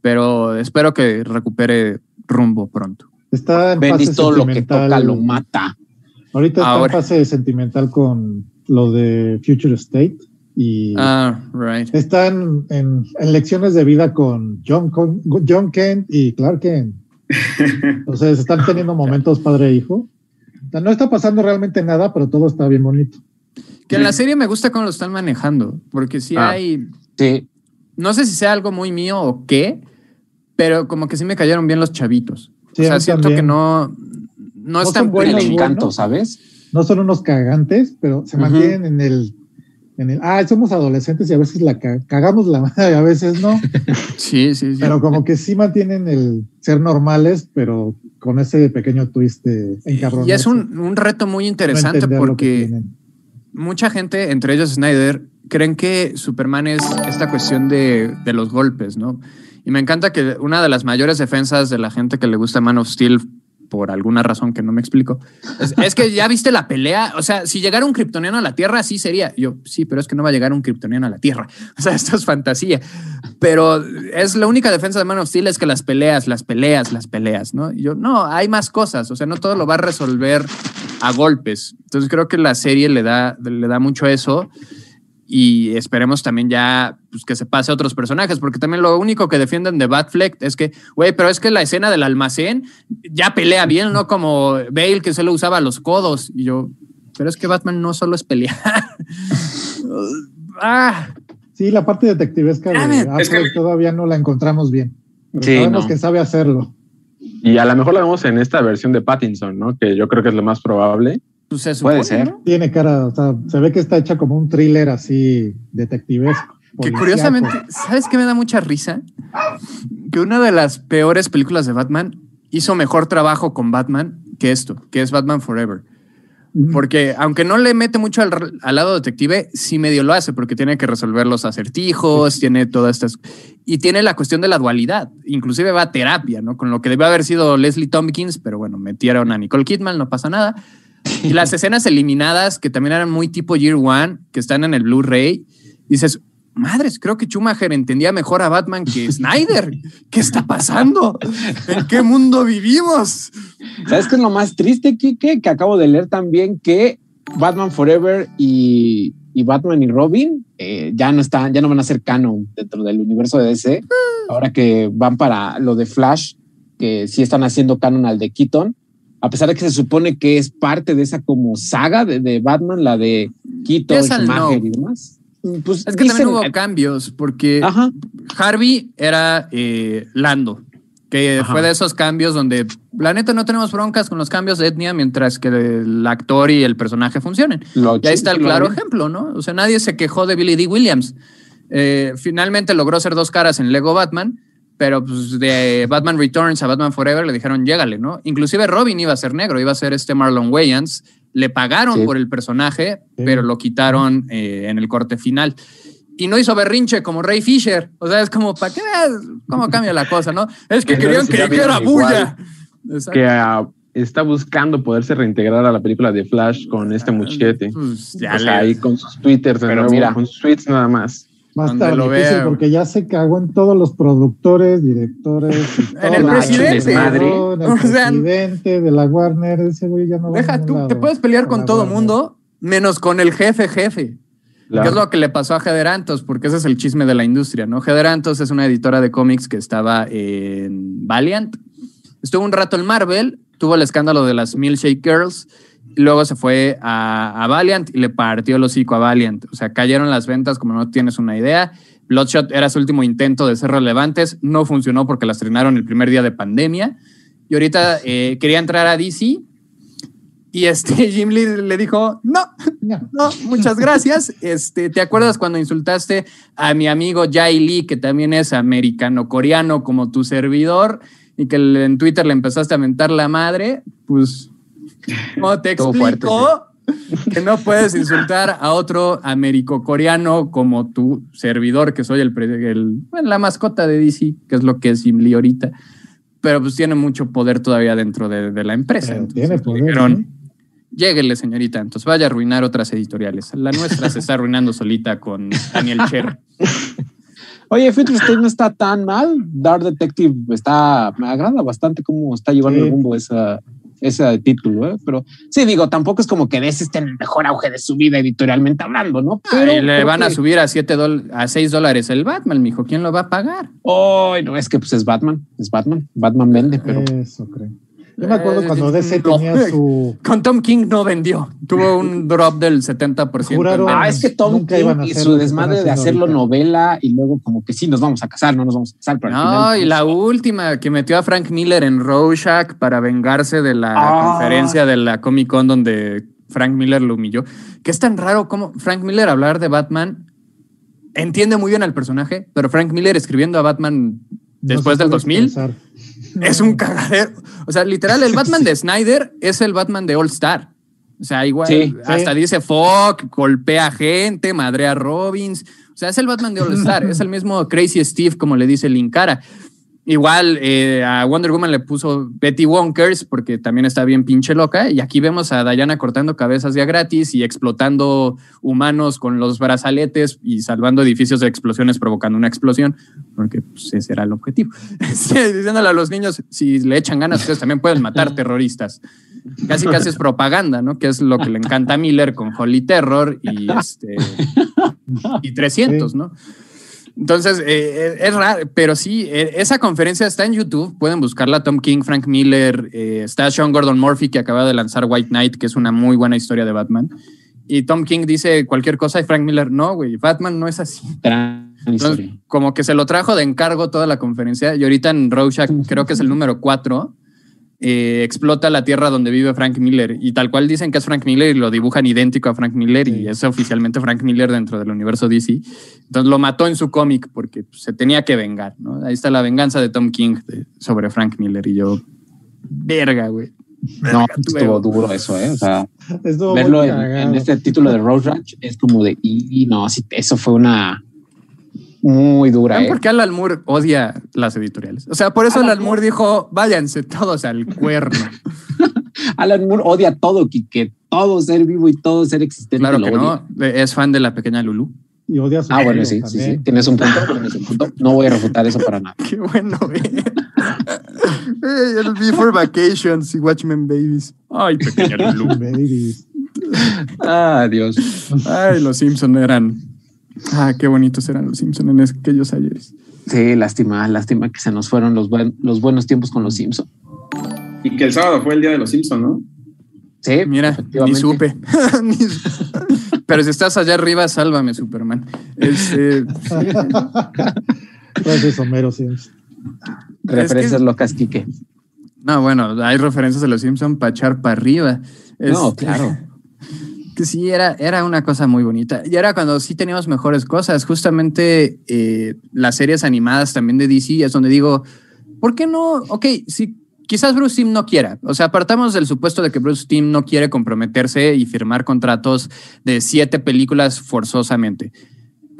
Speaker 1: pero espero que recupere rumbo pronto.
Speaker 5: Está en
Speaker 2: Bendis
Speaker 5: fase
Speaker 2: todo lo que
Speaker 5: sentimental.
Speaker 2: toca lo mata.
Speaker 5: Ahorita está
Speaker 1: Ahora.
Speaker 5: en fase sentimental con lo de Future State y
Speaker 1: Ah, right.
Speaker 5: están en, en lecciones de vida con John, Con- John Kent y Clark Kent. Entonces están teniendo momentos padre e hijo. O sea, no está pasando realmente nada, pero todo está bien bonito.
Speaker 1: Que en la serie me gusta cómo lo están manejando, porque si
Speaker 3: Ah.
Speaker 1: hay
Speaker 2: Sí.
Speaker 1: no sé si sea algo muy mío o qué, pero como que sí me cayeron bien los chavitos.
Speaker 5: Sí,
Speaker 1: o sea, siento
Speaker 5: también.
Speaker 1: que no, no,
Speaker 5: No
Speaker 1: están
Speaker 5: son buenos,
Speaker 2: el encanto,
Speaker 5: bueno.
Speaker 2: ¿sabes?
Speaker 5: No son unos cagantes, pero se
Speaker 2: Ujú.
Speaker 5: mantienen en el, en el, ah, somos adolescentes y a veces la ca- cagamos la madre, a veces no,
Speaker 1: Sí, sí, sí.
Speaker 5: pero como que sí mantienen el ser normales, pero con ese pequeño twist de encabronarse.
Speaker 1: y es un, un reto muy interesante porque mucha gente, entre ellos Snyder, creen que Superman es esta cuestión de, de los golpes, ¿no? Y me encanta que una de las mayores defensas de la gente que le gusta Man of Steel, por alguna razón que no me explico, es, que ya viste la pelea. O sea, si llegara un kryptoniano a la Tierra, sí sería. Yo, sí, pero es que no va a llegar un kryptoniano a la Tierra. O sea, esto es fantasía. Pero es la única defensa de Man of Steel es que las peleas, las peleas, las peleas, ¿no? Yo, no, hay más cosas. O sea, no todo lo va a resolver a golpes. Entonces creo que la serie le da, le da mucho eso y esperemos también ya pues, que se pase a otros personajes, porque también lo único que defienden de Batfleck es que, güey, pero es que la escena del almacén ya pelea bien, ¿no? Como Bale que solo usaba los codos. Y yo, pero es que Batman no solo es pelear. ah,
Speaker 5: Sí, la parte detectivesca de
Speaker 4: Es que-
Speaker 5: todavía no la encontramos bien. Pero
Speaker 2: Sí,
Speaker 5: sabemos
Speaker 2: no.
Speaker 5: que sabe hacerlo.
Speaker 3: Y a lo mejor lo vemos en esta versión de Pattinson, ¿no? Que yo creo que es lo más probable.
Speaker 1: Pues se
Speaker 2: Puede ser.
Speaker 1: ¿no?
Speaker 5: Tiene cara, o sea, se ve que está hecha como un thriller así detectivesco.
Speaker 1: Que curiosamente, ¿sabes qué me da mucha risa? Que una de las peores películas de Batman hizo mejor trabajo con Batman que esto, que es Batman Forever. Porque aunque no le mete mucho al, al lado detective, sí medio lo hace, porque tiene que resolver los acertijos, tiene todas estas... Y tiene la cuestión de la dualidad, inclusive va a terapia, ¿no? Con lo que debe haber sido Leslie Tompkins, pero bueno, metieron a Nicole Kidman, no pasa nada. Y las escenas eliminadas, que también eran muy tipo Year One, que están en el Blu-ray, dices, madres, creo que Schumacher entendía mejor a Batman que Snyder. ¿Qué está pasando? ¿En qué mundo vivimos?
Speaker 2: ¿Sabes qué es lo más triste, Kike? Que acabo de leer también que Batman Forever y, y Batman y Robin eh, ya no están, ya no van a ser canon dentro del universo de DC. Ahora que van para lo de Flash, que sí están haciendo canon al de Keaton, a pesar de que se supone que es parte de esa como saga de, de Batman, la de Schumacher
Speaker 1: no.
Speaker 2: y demás. Pues
Speaker 1: Es que
Speaker 2: dicen-
Speaker 1: también hubo cambios, porque
Speaker 2: Ajá.
Speaker 1: Harvey era eh, Lando, que
Speaker 2: Ajá.
Speaker 1: fue de esos cambios donde, la neta, no tenemos broncas con los cambios de etnia mientras que el actor y el personaje funcionen.
Speaker 2: Lo
Speaker 1: Y ahí está el claro ejemplo, ¿no? O sea, nadie se quejó de Billy D. Williams. Eh, finalmente logró ser dos caras en Lego Batman, pero pues de Batman Returns a Batman Forever le dijeron, llégale, ¿no? Inclusive Robin iba a ser negro, iba a ser este Marlon Wayans. Le pagaron
Speaker 2: Sí.
Speaker 1: por el personaje,
Speaker 5: Sí.
Speaker 1: pero lo quitaron eh, en el corte final. Y no hizo berrinche como Ray Fisher. O sea, es como, ¿para qué cómo cambia la cosa, no? Es que
Speaker 3: Entonces,
Speaker 1: querían que
Speaker 3: vieron igual
Speaker 1: bulla.
Speaker 3: Que a está buscando poderse reintegrar a la película de Flash con este muchete.
Speaker 1: Pues ya
Speaker 3: O sea, ahí con sus twitters
Speaker 2: Pero
Speaker 3: nuevo,
Speaker 2: mira.
Speaker 3: con sus tweets nada más.
Speaker 5: Va a estar
Speaker 1: lo
Speaker 5: difícil
Speaker 1: vea,
Speaker 5: porque ya se cagó en todos los productores, directores. y
Speaker 1: En el presidente.
Speaker 2: Desmadre.
Speaker 5: En el
Speaker 1: O sea,
Speaker 5: presidente de la Warner, ese güey ya no va a
Speaker 1: Deja tú,
Speaker 5: lado.
Speaker 1: te puedes pelear con todo
Speaker 5: Warner.
Speaker 1: mundo, menos con el jefe jefe.
Speaker 3: Claro.
Speaker 1: Que es lo que le pasó a Gederantos, porque ese es el chisme de la industria, ¿no? Gederantos es una editora de cómics que estaba en Valiant. Estuvo un rato en Marvel, tuvo el escándalo de las Milkshake Girls, luego se fue a, a Valiant y le partió el hocico a Valiant. O sea, cayeron las ventas como no tienes una idea. Bloodshot era su último intento de ser relevantes, no funcionó porque las estrenaron el primer día de pandemia. Y ahorita eh, quería entrar a DC y este Jim Lee le dijo, no,
Speaker 5: No.
Speaker 1: muchas gracias. Este, ¿te acuerdas cuando insultaste a mi amigo Jai Lee, que también es americano-coreano como tu servidor, y que en Twitter le empezaste a mentar la madre? Pues, ¿cómo te
Speaker 3: Estuvo fuerte,
Speaker 1: explico que no puedes insultar a otro americo-coreano como tu servidor, que soy el, el- bueno, la mascota de DC, que es lo que es Jim Lee ahorita? Pero pues tiene mucho poder todavía dentro de, de la empresa. Entonces,
Speaker 5: tiene poder,
Speaker 1: dijeron,
Speaker 5: ¿sí?
Speaker 1: Lléguele, señorita. Entonces vaya a arruinar otras editoriales. La nuestra se está arruinando solita con Daniel Cher.
Speaker 2: Oye, Fifty State no está tan mal. Dark Detective está, me agrada bastante cómo está llevando
Speaker 5: Sí.
Speaker 2: el rumbo esa, ese título, ¿eh? Pero sí, digo, tampoco es como que ese esté en el mejor auge de su vida editorialmente hablando, ¿no? Pero
Speaker 1: y le van a subir a siete a 6 dólares el Batman, mijo. ¿Quién lo va a pagar?
Speaker 2: Ay, no, es que pues es Batman, es Batman. Batman vende, pero
Speaker 5: Eso creo. Yo me acuerdo
Speaker 1: Eh,
Speaker 5: cuando DC
Speaker 1: no.
Speaker 5: tenía su.
Speaker 1: Con Tom King no vendió. Tuvo un drop del 70%.
Speaker 5: Juraron-
Speaker 1: en
Speaker 2: Ah, es que Tom King y su desmadre de hacerlo
Speaker 5: ahorita.
Speaker 2: novela y luego como que sí nos vamos a casar, no nos vamos a casar, pero al
Speaker 1: No,
Speaker 2: final,
Speaker 1: y
Speaker 2: pues,
Speaker 1: la última que metió a Frank Miller en Rorschach para vengarse de la
Speaker 2: Ah.
Speaker 1: conferencia de la Comic Con donde Frank Miller lo humilló. Que es tan raro como Frank Miller hablar de Batman entiende muy bien al personaje, pero Frank Miller escribiendo a Batman después
Speaker 5: no
Speaker 1: del
Speaker 5: sabe
Speaker 1: 2000 es un cagadero. O sea, literal, el Batman de Snyder es el Batman de All Star. O sea, igual,
Speaker 2: Sí,
Speaker 1: hasta dice fuck, golpea gente, madrea a Robbins. O sea, es el Batman de All Star. es el mismo Crazy Steve, como le dice Linkara. Igual eh, a Wonder Woman le puso Betty Wonkers porque también está bien pinche loca. Y aquí vemos a Diana cortando cabezas ya gratis y explotando humanos con los brazaletes y salvando edificios de explosiones, provocando una explosión, porque pues, ese era el objetivo. Diciéndole a los niños, si le echan ganas, ustedes también pueden matar terroristas. Casi casi es propaganda, ¿no? Que es lo que le encanta a Miller con Holy Terror y, este, y 300,
Speaker 5: Sí.
Speaker 1: ¿no? Entonces, eh, es raro, pero sí, eh, esa conferencia está en YouTube, pueden buscarla, Tom King, Frank Miller, eh, está Sean Gordon Murphy que acaba de lanzar White Knight, que es una muy buena historia de Batman. Y Tom King dice cualquier cosa y Frank Miller, no, güey, Batman no es así. Entonces, como que se lo trajo de encargo toda la conferencia y ahorita en Rorschach, creo que es el número 4, explota la tierra donde vive Frank Miller y tal cual dicen que es Frank Miller y lo dibujan idéntico a Frank Miller y es oficialmente Frank Miller dentro del universo DC. Entonces lo mató en su cómic porque pues, se tenía que vengar, ¿no? Ahí está la venganza de Tom King de- sobre Frank Miller y yo, verga, güey.
Speaker 2: No,
Speaker 1: Verga,
Speaker 2: estuvo duro eso, ¿eh? O sea, verlo en, este título de Road Ranch es como de, y, y no, sí, eso fue una muy dura,
Speaker 1: ¿Saben
Speaker 2: ¿eh?
Speaker 1: por qué Alan Moore odia las editoriales? O sea, por eso
Speaker 2: Alan
Speaker 1: Alan Moore dijo, váyanse todos al cuerno.
Speaker 2: Alan Moore odia todo, que todo ser vivo y todo ser existente.
Speaker 1: Claro
Speaker 2: lo
Speaker 1: que
Speaker 2: odia.
Speaker 1: no, es fan de la pequeña Lulu.
Speaker 5: Y odia a su
Speaker 2: Ah, bueno, sí, sí, sí. Tienes un punto, tienes un punto. No voy a refutar eso para nada.
Speaker 1: Qué bueno, güey. Ey, el Before Vacations y Watchmen Babies. Ay, pequeña Lulu.
Speaker 5: Babies.
Speaker 2: Ah, Dios.
Speaker 1: Ay, los Simpson eran. Ah, qué bonitos eran los Simpson en aquellos ayeres.
Speaker 2: Sí, lástima, lástima que se nos fueron los, buen- los buenos tiempos con los Simpsons.
Speaker 4: Y que el sábado fue el día de los Simpsons, ¿no?
Speaker 2: Sí,
Speaker 1: Mira, ni supe. Pero si estás allá arriba, sálvame, Superman. Este,
Speaker 5: Homero Simpson.
Speaker 2: Referencias
Speaker 1: Es que-
Speaker 2: locas, Quique.
Speaker 1: no, bueno, hay referencias de los Simpson para echar para arriba.
Speaker 2: No,
Speaker 1: Este,
Speaker 2: claro.
Speaker 1: Sí, era, era una cosa muy bonita. Y era cuando sí teníamos mejores cosas. Justamente eh, las series animadas también de DC es donde digo, ¿por qué no? Ok, sí, quizás Bruce Timm no quiera. O sea, apartamos del supuesto de que Bruce Timm no quiere comprometerse y firmar contratos de siete películas forzosamente.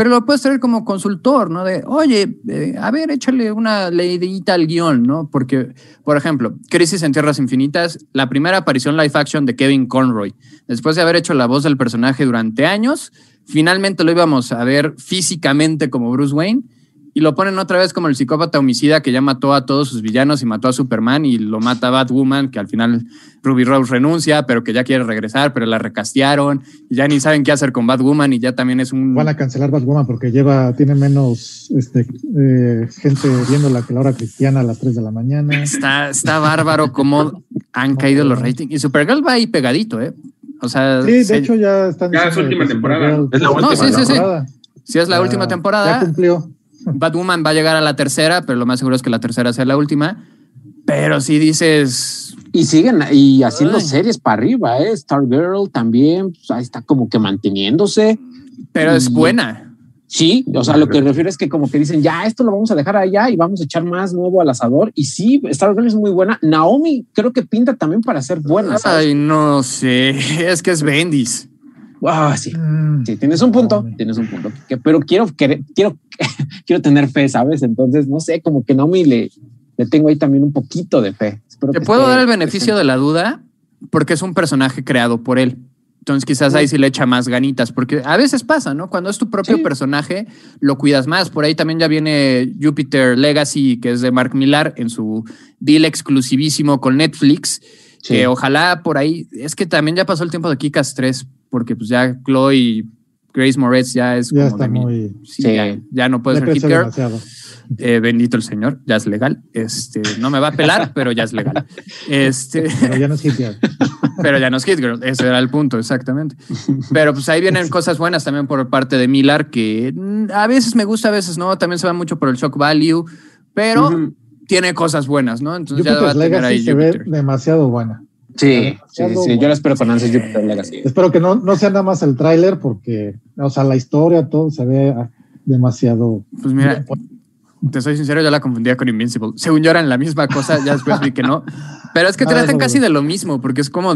Speaker 1: Pero lo puedes traer como consultor, ¿no? De, oye, eh, a ver, échale una leidita al guion, ¿no? Porque, por ejemplo, Crisis en Tierras Infinitas, la primera aparición live action de Kevin Conroy, después de haber hecho la voz del personaje durante años, finalmente lo íbamos a ver físicamente como Bruce Wayne y lo ponen otra vez como el psicópata homicida que ya mató a todos sus villanos y mató a Superman y lo mata Batwoman, que al final Ruby Rose renuncia, pero que ya quiere regresar, pero la recastearon y ya ni saben qué hacer con Batwoman y ya también es un...
Speaker 5: Van a cancelar Batwoman porque lleva, tiene menos este, eh, gente viéndola que la hora cristiana a las 3 de la mañana.
Speaker 1: Está, está bárbaro cómo han caído los ratings. Y Supergirl va ahí pegadito, ¿eh? O sea...
Speaker 5: Sí, de hecho ya están...
Speaker 4: Ya es última temporada.
Speaker 3: Es la última
Speaker 1: No, sí, sí, sí.
Speaker 5: temporada.
Speaker 1: Si es la
Speaker 5: Ya-
Speaker 1: última temporada,
Speaker 5: Ya cumplió.
Speaker 1: Batwoman va a llegar a la tercera, pero lo más seguro es que la tercera sea la última. Pero si dices,
Speaker 2: Y siguen y haciendo
Speaker 1: Ay.
Speaker 2: series para arriba, ¿eh? Stargirl también, pues, ahí está como que manteniéndose.
Speaker 1: pero es buena.
Speaker 2: Sí, o sea, lo que refiero es que como que dicen, ya, esto lo vamos a dejar allá y vamos a echar más nuevo al asador. Y sí, Stargirl es muy buena. Naomi creo que pinta también para ser buena. ¿sabes?
Speaker 1: Ay, no sé, es que es Bendis.
Speaker 2: Ah, sí,
Speaker 5: Mm,
Speaker 2: sí, tienes un punto, tienes un punto. Que- pero quiero, querer- quiero, quiero tener fe, ¿sabes? Entonces, no sé, como que Naomi le, le tengo ahí también un poquito de fe. Espero
Speaker 1: Te
Speaker 2: que
Speaker 1: puedo dar el beneficio de la duda porque es un personaje creado por él. Entonces quizás ahí sí le echa más ganitas, porque a veces pasa, ¿no? Cuando es tu propio
Speaker 2: Sí.
Speaker 1: personaje, lo cuidas más. Por ahí también ya viene Jupiter Legacy, que es de Mark Millar, en su deal exclusivísimo con Netflix,
Speaker 2: Sí.
Speaker 1: que ojalá por ahí, es que también ya pasó el tiempo de Kikas 3, porque pues ya Chloe y Grace Moretz ya es
Speaker 5: Ya
Speaker 1: como
Speaker 5: está
Speaker 1: de mi-
Speaker 5: muy.
Speaker 1: sí,
Speaker 2: Sí.
Speaker 1: Ya, ya no puede
Speaker 5: Ya
Speaker 1: ser. Eh, bendito el Señor, ya es legal. Este, no me va a pelar, pero ya es legal. Este,
Speaker 5: Pero ya no es Hit Girl.
Speaker 1: pero ya no es Hit Girl, ese era el punto, exactamente. Pero pues ahí vienen cosas buenas también por parte de Millar, que a veces me gusta, a veces no, también se va mucho por el shock value, pero tiene cosas buenas, ¿no? Entonces ya va a
Speaker 5: Jupiter's
Speaker 1: tener
Speaker 5: Legacy
Speaker 1: ahí
Speaker 5: se ve demasiado buena.
Speaker 2: Sí, sí, sí, yo la espero con ansias Jupiter Legacy.
Speaker 5: Espero que no, no sea nada más el tráiler porque, o sea, la historia, todo se ve ah, demasiado.
Speaker 1: Pues mira, te soy sincero, yo la confundía con Invincible. Según yo eran la misma cosa, ya después vi que no. Pero es que
Speaker 5: Ah,
Speaker 1: tratan casi de lo mismo, porque es como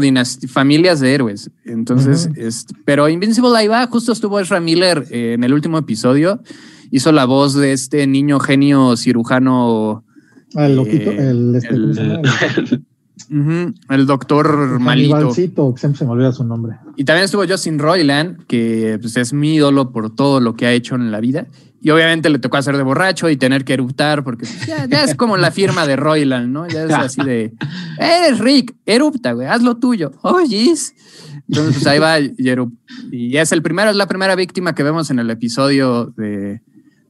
Speaker 1: familias de héroes. Entonces,
Speaker 5: Ujú.
Speaker 1: es- pero Invincible ahí va, justo estuvo Ezra Miller eh, en el último episodio, hizo la voz de este niño genio cirujano,
Speaker 5: Ah, el loquito,
Speaker 1: Eh,
Speaker 5: el, este, ¿cómo se
Speaker 1: el-
Speaker 5: llama?
Speaker 1: ujú, el doctor
Speaker 5: El
Speaker 1: malito.
Speaker 5: Siempre se me olvida su nombre.
Speaker 1: Y también estuvo Justin Roiland, que pues, es mi ídolo por todo lo que ha hecho en la vida. Y obviamente le tocó hacer de borracho y tener que eructar, porque pues, ya, ya es como la firma de Roiland, ¿no? Ya es así de, eres Rick, erupta, güey, haz lo tuyo. Oyes. Entonces, pues ahí va y erup- Y es el primero, es la primera víctima que vemos en el episodio de,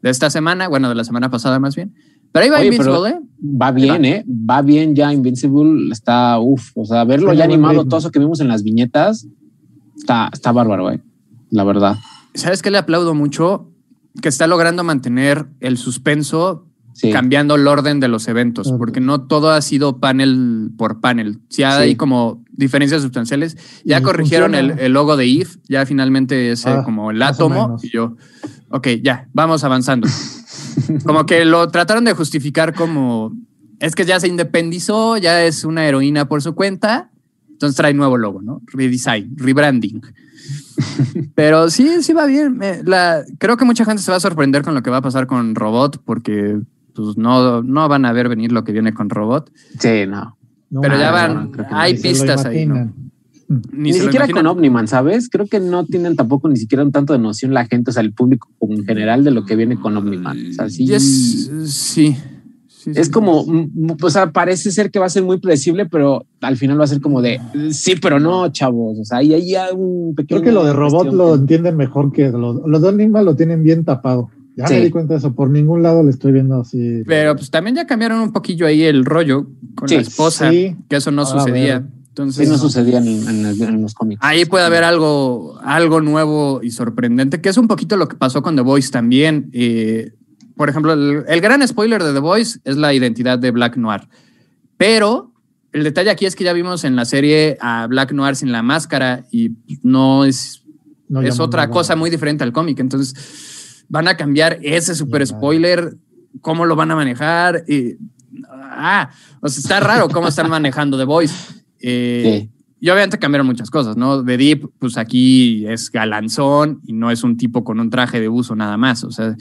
Speaker 1: de esta semana, bueno, de la semana pasada más bien. Pero ahí va
Speaker 2: Oye,
Speaker 1: Invincible, ¿eh?
Speaker 2: Va bien, ¿eh? Va bien ya Invincible. Está, uff, o sea, verlo ya animado, todo eso que vimos en las viñetas, está, está bárbaro, ¿eh? La verdad.
Speaker 1: ¿Sabes qué le aplaudo mucho? Que está logrando mantener el suspenso
Speaker 2: Sí.
Speaker 1: cambiando el orden de los eventos, porque no todo ha sido panel por panel. Sí hay
Speaker 2: Sí.
Speaker 1: como diferencias sustanciales. Ya
Speaker 5: Y
Speaker 1: corrigieron el, el logo de IF, ya finalmente es eh,
Speaker 5: Ah,
Speaker 1: como el átomo. Y yo, ok, ya, vamos avanzando. Como que lo trataron de justificar como, es que ya se independizó, ya es una heroína por su cuenta, entonces trae nuevo logo, ¿no? Redesign, rebranding. Pero sí, sí va bien. Me- la, creo que mucha gente se va a sorprender con lo que va a pasar con Robot, porque pues, no, no van a ver venir lo que viene con Robot.
Speaker 2: Sí, no.
Speaker 5: No,
Speaker 1: Pero ya van,
Speaker 5: no,
Speaker 1: hay pistas ahí, ¿no?
Speaker 2: Ni,
Speaker 1: se
Speaker 2: siquiera con. Omniman, ¿sabes? Creo que no tienen tampoco ni siquiera un tanto de noción la gente, o sea, el público como en general de lo que viene con Omniman. O sea, sí.
Speaker 1: Sí. Sí,
Speaker 2: Es
Speaker 1: sí.
Speaker 2: como, mm, o sea, parece ser que va a ser muy predecible, pero al final va a ser como de sí, pero no, chavos. O sea, ahí hay un pequeño.
Speaker 5: Creo que lo de robot lo
Speaker 2: que-
Speaker 5: entienden mejor que lo- los de Animal lo tienen bien tapado. Ya
Speaker 2: Sí.
Speaker 5: me di cuenta de eso. Por ningún lado le estoy viendo así.
Speaker 1: Pero pues también ya cambiaron un poquillo ahí el rollo con
Speaker 2: Sí,
Speaker 1: la esposa,
Speaker 5: sí.
Speaker 1: que eso no sucedía. Entonces,
Speaker 2: Sí, no sucedía en, en el- en los cómics.
Speaker 1: Ahí puede haber algo, algo nuevo y sorprendente, que es un poquito lo que pasó con The Voice también. Eh, por ejemplo, el, el gran spoiler de The Voice es la identidad de Black Noir. Pero el detalle aquí es que ya vimos en la serie a Black Noir sin la máscara y no es,
Speaker 5: No
Speaker 1: es otra
Speaker 5: nada.
Speaker 1: cosa muy diferente al cómic. Entonces van a cambiar ese super spoiler, cómo lo van a manejar. Y, ah, o sea, está raro cómo están manejando The Voice. Eh,
Speaker 2: Sí.
Speaker 1: y obviamente cambiaron muchas cosas, ¿no? The Deep, pues aquí es galanzón y no es un tipo con un traje de uso nada más. O sea,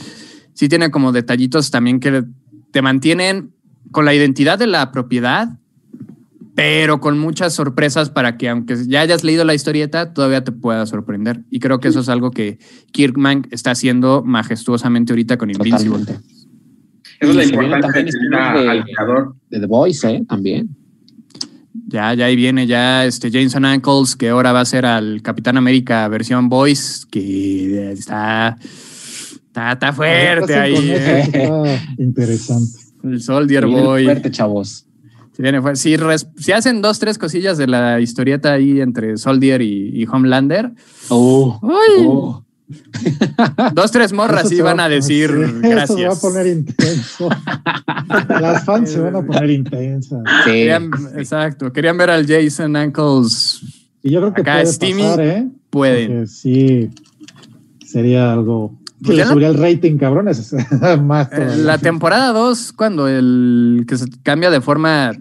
Speaker 1: sí tiene como detallitos también que te mantienen con la identidad de la propiedad, pero con muchas sorpresas para que aunque ya hayas leído la historieta, todavía te pueda sorprender. Y creo que eso es algo que Kirkman está haciendo majestuosamente ahorita con Invincible.
Speaker 2: Totalmente.
Speaker 4: Esa es la importancia de al creador.
Speaker 2: De The Voice, ¿eh? También.
Speaker 1: Ya, ya ahí viene ya este Jameson Ankles, que ahora va a ser al Capitán América versión Voice, que está, está, está fuerte ahí. ¿eh?
Speaker 5: está interesante.
Speaker 1: El Soldier Boy.
Speaker 2: fuerte, chavos.
Speaker 1: Se viene. Si, res- si hacen dos, tres cosillas de la historieta ahí entre Soldier y, y Homelander,
Speaker 2: Oh,
Speaker 1: ¡uy!
Speaker 2: oh.
Speaker 1: dos, tres morras
Speaker 5: Eso va
Speaker 1: a decir
Speaker 5: sí, Eso se va a
Speaker 1: gracias.
Speaker 5: poner intenso. Las fans se van a poner intensas.
Speaker 2: Sí.
Speaker 1: Querían- exacto. Querían ver al Jason Ankles.
Speaker 5: Y yo creo que
Speaker 1: Acá
Speaker 5: puede
Speaker 1: Steamy
Speaker 5: pasar, ¿eh?
Speaker 1: Pueden.
Speaker 5: Porque sí, sería algo que
Speaker 1: Pues
Speaker 5: le subiría el rating, cabrones. Más
Speaker 1: Eh. La temporada 2, cuando el que se cambia de forma,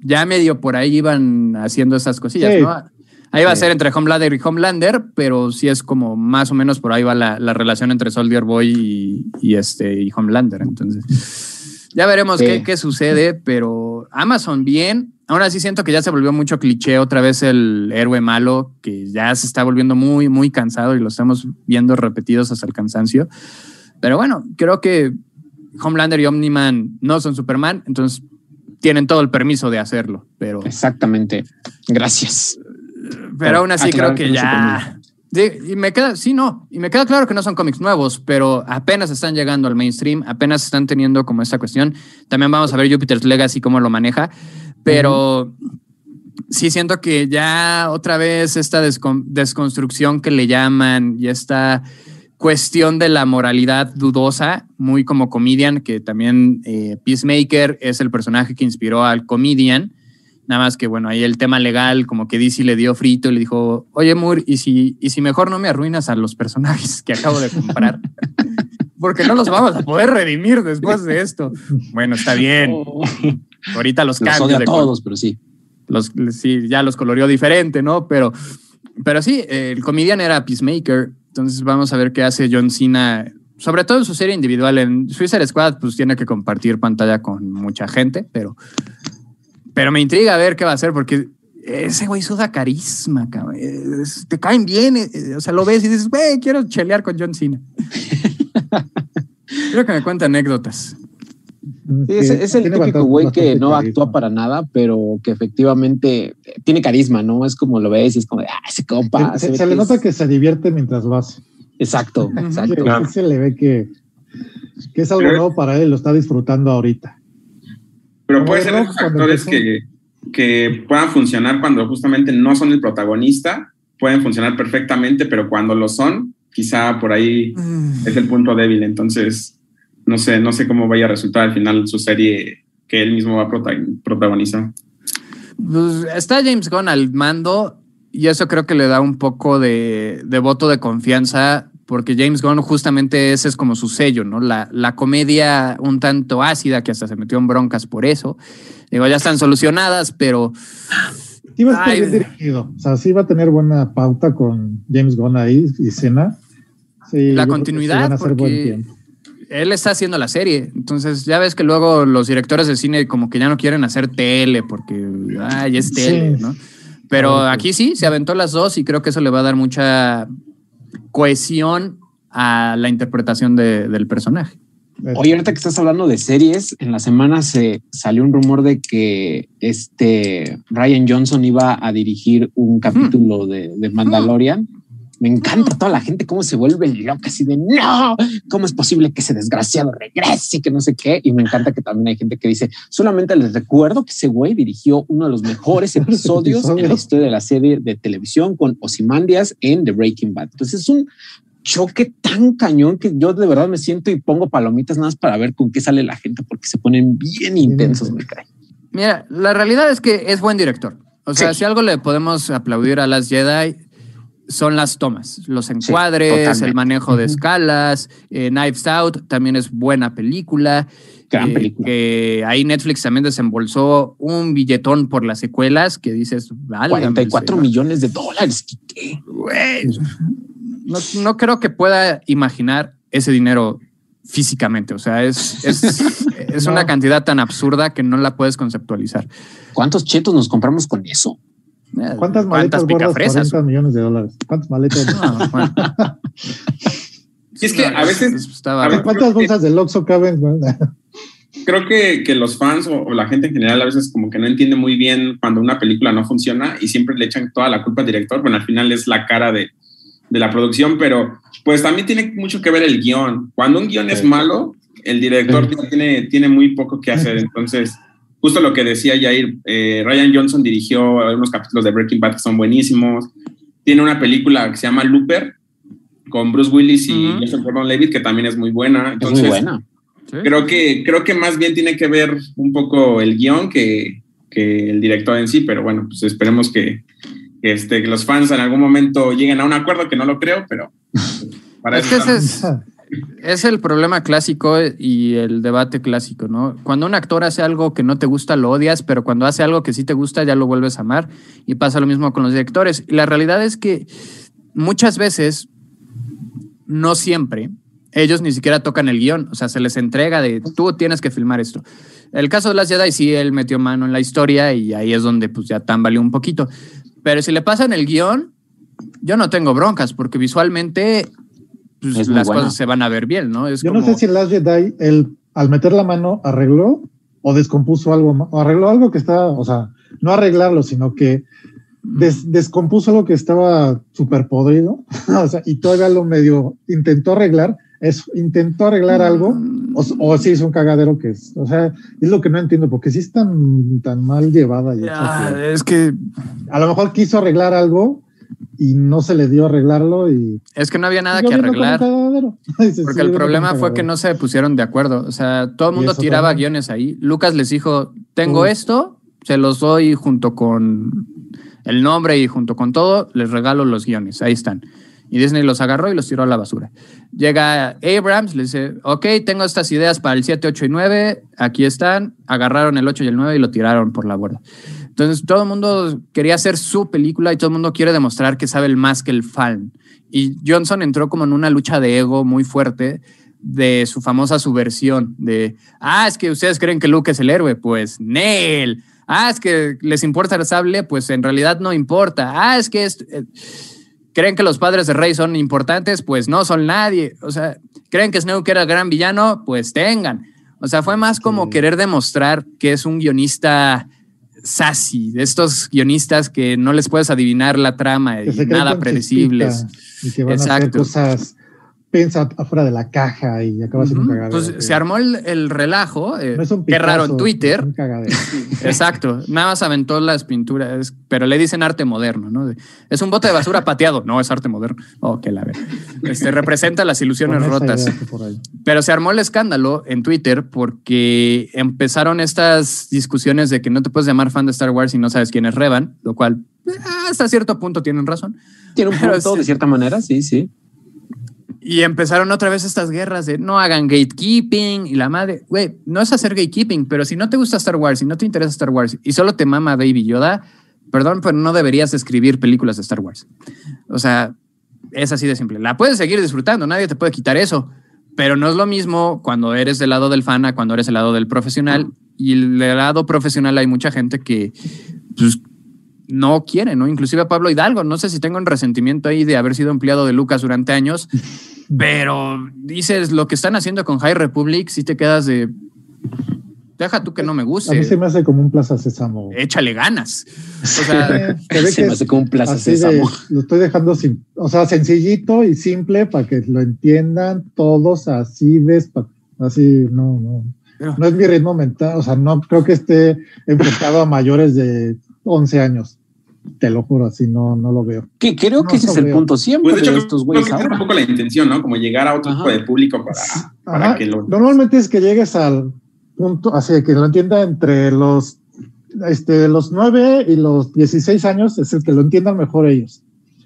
Speaker 1: ya medio por ahí iban haciendo esas cosillas,
Speaker 5: Sí.
Speaker 1: ¿no? Ahí va a
Speaker 2: Sí.
Speaker 1: ser entre Homelander y Homelander, pero sí es como más o menos por ahí va la, la relación entre Soldier Boy y, y este, y Homelander. Entonces, ya veremos
Speaker 2: Sí.
Speaker 1: qué, qué sucede, pero Amazon bien. Aún así siento que ya se volvió mucho cliché otra vez el héroe malo, que ya se está volviendo muy, muy cansado y lo estamos viendo repetidos hasta el cansancio. Pero bueno, creo que Homelander y Omni-Man no son Superman, entonces tienen todo el permiso de hacerlo, pero,
Speaker 2: Exactamente. Gracias.
Speaker 1: Pero aún así creo
Speaker 2: aclarar
Speaker 1: que ya... Sí, y me queda, sí, no, y me queda claro que no son cómics nuevos, pero apenas están llegando al mainstream, apenas están teniendo como esta cuestión. También vamos a ver Jupiter's Legacy cómo lo maneja, pero sí siento que ya otra vez esta descon- desconstrucción que le llaman y esta cuestión de la moralidad dudosa, muy como comedian, que también eh, Peacemaker es el personaje que inspiró al comedian. Nada más que, bueno, ahí el tema legal, como que DC le dio frito y le dijo, oye, Moore, ¿y si, ¿y si mejor no me arruinas a los personajes que acabo de comprar? Porque no los vamos a poder redimir después de esto. Bueno, está bien.
Speaker 2: Oh,
Speaker 1: Ahorita los
Speaker 2: los
Speaker 1: cambios de
Speaker 2: todos, pero sí.
Speaker 1: los, sí, ya los coloreó diferente, ¿no? Pero, pero sí, el comedian era Peacemaker. Entonces vamos a ver qué hace John Cena, sobre todo en su serie individual. En Suicide Squad, pues tiene que compartir pantalla con mucha gente, pero, pero me intriga ver qué va a hacer porque ese güey suda carisma, cabrón. Es- te caen bien, eh, eh, o sea, lo ves y dices, güey, quiero chelear con John Cena. Quiero que me cuente anécdotas.
Speaker 2: Sí, es, es el típico güey que no
Speaker 5: carisma.
Speaker 2: actúa para nada, pero que efectivamente tiene carisma, ¿no? Es como lo ves y es como ah, ese compa.
Speaker 5: Se, se le nota
Speaker 2: es-
Speaker 5: que se divierte mientras lo hace.
Speaker 2: Exacto, exacto.
Speaker 3: Claro.
Speaker 5: sí se le ve que, que es algo nuevo para él, lo está disfrutando ahorita.
Speaker 4: Pero puede ser
Speaker 5: cuando
Speaker 4: actores que, que puedan funcionar cuando justamente no son el protagonista, pueden funcionar perfectamente, pero cuando lo son, quizá por ahí es el punto débil. Entonces, no sé, no sé cómo vaya a resultar al final su serie que él mismo va a prota- protagonizar.
Speaker 1: Pues está James Gunn al mando y eso creo que le da un poco de, de voto de confianza porque James Gunn justamente ese es como su sello, ¿no? La, la comedia un tanto ácida que hasta se metió en broncas por eso. Digo, ya están solucionadas, pero
Speaker 5: va a estar
Speaker 1: Ay,
Speaker 5: bien dirigido. O sea, sí va a tener buena pauta con James Gunn ahí y Cena. Sí,
Speaker 1: la continuidad,
Speaker 5: van a hacer buen
Speaker 1: porque
Speaker 5: tiempo.
Speaker 1: él está haciendo la serie. Entonces, ya ves que luego los directores de cine como que ya no quieren hacer tele porque, ay, es tele,
Speaker 5: Sí.
Speaker 1: ¿no? Pero aquí sí, se aventó las dos y creo que eso le va a dar mucha cohesión a la interpretación de- del personaje.
Speaker 2: Oye, ahorita que estás hablando de series, en la semana se salió un rumor de que este Ryan Johnson iba a dirigir un capítulo de, de Mandalorian. Me encanta toda la gente cómo se vuelve loca, así de no, cómo es posible que ese desgraciado regrese, que no sé qué. Y me encanta que también hay gente que dice, solamente les recuerdo que ese güey dirigió uno de los mejores episodios en la historia de la serie de televisión con Ozymandias en The Breaking Bad. Entonces es un choque tan cañón que yo de verdad me siento y pongo palomitas nada más para ver con qué sale la gente porque se ponen bien intensos, me cae.
Speaker 1: Mira, la realidad es que es buen director. O sea,
Speaker 2: Sí.
Speaker 1: si algo le podemos aplaudir a Las Jedi son las tomas, los encuadres, el manejo de escalas. Eh, Knives Out también es buena película.
Speaker 2: Gran
Speaker 1: eh,
Speaker 2: película.
Speaker 1: que ahí Netflix también desembolsó un billetón por las secuelas que dices, vale.
Speaker 2: 44 millones de dólares. ¿qué?
Speaker 1: No, no creo que pueda imaginar ese dinero físicamente. O sea, es, es, es
Speaker 5: No.
Speaker 1: una cantidad tan absurda que no la puedes conceptualizar.
Speaker 2: ¿Cuántos chetos nos compramos con eso?
Speaker 1: Eh,
Speaker 5: ¿Cuántas maletas gordas?
Speaker 1: picafresas?
Speaker 5: 40 millones de dólares. ¿Cuántas maletas?
Speaker 1: No, bueno.
Speaker 4: Y es que a veces
Speaker 1: Estaba-
Speaker 4: a ver,
Speaker 5: ¿Cuántas bolsas del Oxxo caben?
Speaker 4: creo que, que los fans o, o la gente en general a veces como que no entiende muy bien cuando una película no funciona y siempre le echan toda la culpa al director. Bueno, al final es la cara de, de la producción, pero pues también tiene mucho que ver el guion. Cuando un guion es
Speaker 2: Sí.
Speaker 4: malo, el director
Speaker 2: Sí.
Speaker 4: tiene, tiene muy poco que hacer. Entonces, justo lo que decía Jair, eh, Ryan Johnson dirigió algunos capítulos de Breaking Bad que son buenísimos. Tiene una película que se llama Looper con Bruce Willis y
Speaker 1: Ujú.
Speaker 4: Joseph Gordon-Levitt que también es muy buena.
Speaker 2: Es
Speaker 4: Entonces,
Speaker 2: muy buena.
Speaker 1: Sí.
Speaker 4: creo que creo que más bien tiene que ver un poco el guion que, que el director en sí, pero bueno, pues esperemos que, que, este, que los fans en algún momento lleguen a un acuerdo, que no lo creo, pero para
Speaker 1: Es que ese es, es el problema clásico y el debate clásico, ¿no? Cuando un actor hace algo que no te gusta, lo odias, pero cuando hace algo que sí te gusta, ya lo vuelves a amar. Y pasa lo mismo con los directores. Y la realidad es que muchas veces, no siempre, ellos ni siquiera tocan el guion. O sea, se les entrega de tú tienes que filmar esto. El caso de las Jedi, sí, él metió mano en la historia y ahí es donde pues ya tambaleó un poquito. Pero si le pasan el guion, yo no tengo broncas porque visualmente pues,
Speaker 2: Es
Speaker 1: las
Speaker 2: buena.
Speaker 1: cosas se van a ver bien, ¿no? Es
Speaker 5: Yo
Speaker 1: como,
Speaker 5: no sé si en Last Jedi, él, al meter la mano, arregló o descompuso algo, o arregló algo que estaba, o sea, no arreglarlo, sino que des- descompuso algo que estaba súper podrido, o sea, y todavía lo medio intentó arreglar, eso, intentó arreglar algo, o, o sí hizo un cagadero que es, o sea, es lo que no entiendo, porque sí es tan, tan mal llevada. y que
Speaker 1: es que
Speaker 5: a lo mejor quiso arreglar algo y no se le dio a arreglarlo y...
Speaker 1: es que no había nada
Speaker 5: siguió
Speaker 1: que arreglar. Porque el problema fue que no se pusieron de acuerdo. O sea, todo el mundo tiraba
Speaker 5: también.
Speaker 1: guiones ahí. Lucas les dijo, tengo esto, se los doy junto con el nombre y junto con todo, les regalo los guiones. Ahí están. Y Disney los agarró y los tiró a la basura. Llega Abrams, le dice, ok, tengo estas ideas para el 7, 8 y 9, aquí están. Agarraron el 8 y el 9 y lo tiraron por la borda. Entonces todo el mundo quería hacer su película y todo el mundo quiere demostrar que sabe el más que el fan. Y Johnson entró como en una lucha de ego muy fuerte de su famosa subversión de, ah, es que ustedes creen que Luke es el héroe, pues Nel. Ah, es que les importa el sable, pues en realidad no importa. Ah, es que es, eh, creen que los padres de Rey son importantes, pues no son nadie. O sea, creen que Snoke era el gran villano, pues tengan. O sea, fue más como
Speaker 5: Sí.
Speaker 1: querer demostrar que es un guionista sassy, de estos guionistas que no les puedes adivinar la trama y nada predecibles.
Speaker 5: chispita Y que van a hacer
Speaker 1: Exacto.
Speaker 5: cosas, piensa afuera de la caja y acaba siendo un
Speaker 1: Ujú.
Speaker 5: cagadero.
Speaker 1: Pues
Speaker 5: que
Speaker 1: se armó el, el relajo, eh,
Speaker 5: no es un
Speaker 1: qué raro en Twitter.
Speaker 5: un cagadero.
Speaker 1: Exacto, nada más aventó las pinturas, pero le dicen arte moderno, ¿no? Es un bote de basura pateado, no es arte moderno. Oh, que la ver. Este representa las ilusiones rotas. Pero se armó el escándalo en Twitter porque empezaron estas discusiones de que no te puedes llamar fan de Star Wars si no sabes quién es Revan, lo cual eh, hasta cierto punto tienen razón.
Speaker 2: Tiene un punto, de cierta manera, sí, sí.
Speaker 1: Y empezaron otra vez estas guerras de no hagan gatekeeping y la madre, güey, no es hacer gatekeeping, pero si no te gusta Star Wars, si no te interesa Star Wars y solo te mama Baby Yoda, perdón, pero no deberías escribir películas de Star Wars. O sea, es así de simple. La puedes seguir disfrutando, nadie te puede quitar eso, pero no es lo mismo cuando eres del lado del fan a cuando eres del lado del profesional. Y el del lado profesional hay mucha gente que pues, no quiere, ¿no? Inclusive a Pablo Hidalgo, no sé si tengo un resentimiento ahí de haber sido empleado de Lucas durante años, pero dices lo que están haciendo con High Republic, si te quedas de. Deja tú que no me
Speaker 5: A mí se
Speaker 1: guste.
Speaker 5: me hace como un Plaza Sésamo.
Speaker 1: Échale ganas. O sea,
Speaker 5: se
Speaker 2: me hace como un plaza
Speaker 5: de-
Speaker 2: sésamo.
Speaker 5: lo estoy dejando sin, o sea, sencillito y simple para que lo entiendan todos así despa, así, no, no.
Speaker 1: Pero-
Speaker 5: No es mi ritmo mental, o sea, no creo que esté enfocado a mayores de 11 años. Te lo juro, así no, no lo veo.
Speaker 2: Que creo
Speaker 5: No,
Speaker 2: que ese es el
Speaker 5: veo.
Speaker 2: punto siempre
Speaker 4: Pues de
Speaker 2: de
Speaker 4: hecho,
Speaker 2: estos
Speaker 4: creo
Speaker 2: güeyes
Speaker 4: que un poco la intención, ¿no? Como llegar a otro
Speaker 2: Ajá.
Speaker 4: tipo de público para, para que lo...
Speaker 5: Normalmente es que llegues al punto, así de que lo entienda entre los, este, los 9 y los 16 años, es el que lo entiendan mejor ellos.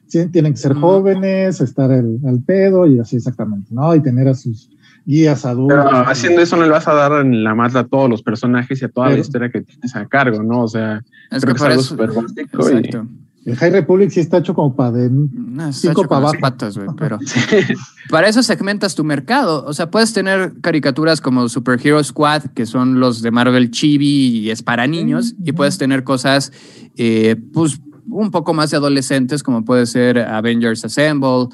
Speaker 5: sí, tienen que ser jóvenes, estar al pedo y así exactamente, ¿no? Y tener a sus guías adultos.
Speaker 3: Pero haciendo eso no le vas a dar en la madre a todos los personajes y a toda la historia que tienes a cargo, ¿no? O sea,
Speaker 1: Es
Speaker 3: creo
Speaker 1: que
Speaker 3: que es algo súper básico y-.
Speaker 5: El High Republic sí está hecho como para de...
Speaker 1: No, está
Speaker 5: Cinco
Speaker 1: hecho
Speaker 5: pa'
Speaker 1: con las
Speaker 5: abajo.
Speaker 1: patas, güey, pero para eso segmentas tu mercado. O sea, puedes tener caricaturas como Super Hero Squad, que son los de Marvel Chibi y es para niños, y puedes tener cosas, eh, pues, un poco más de adolescentes, como puede ser Avengers Assemble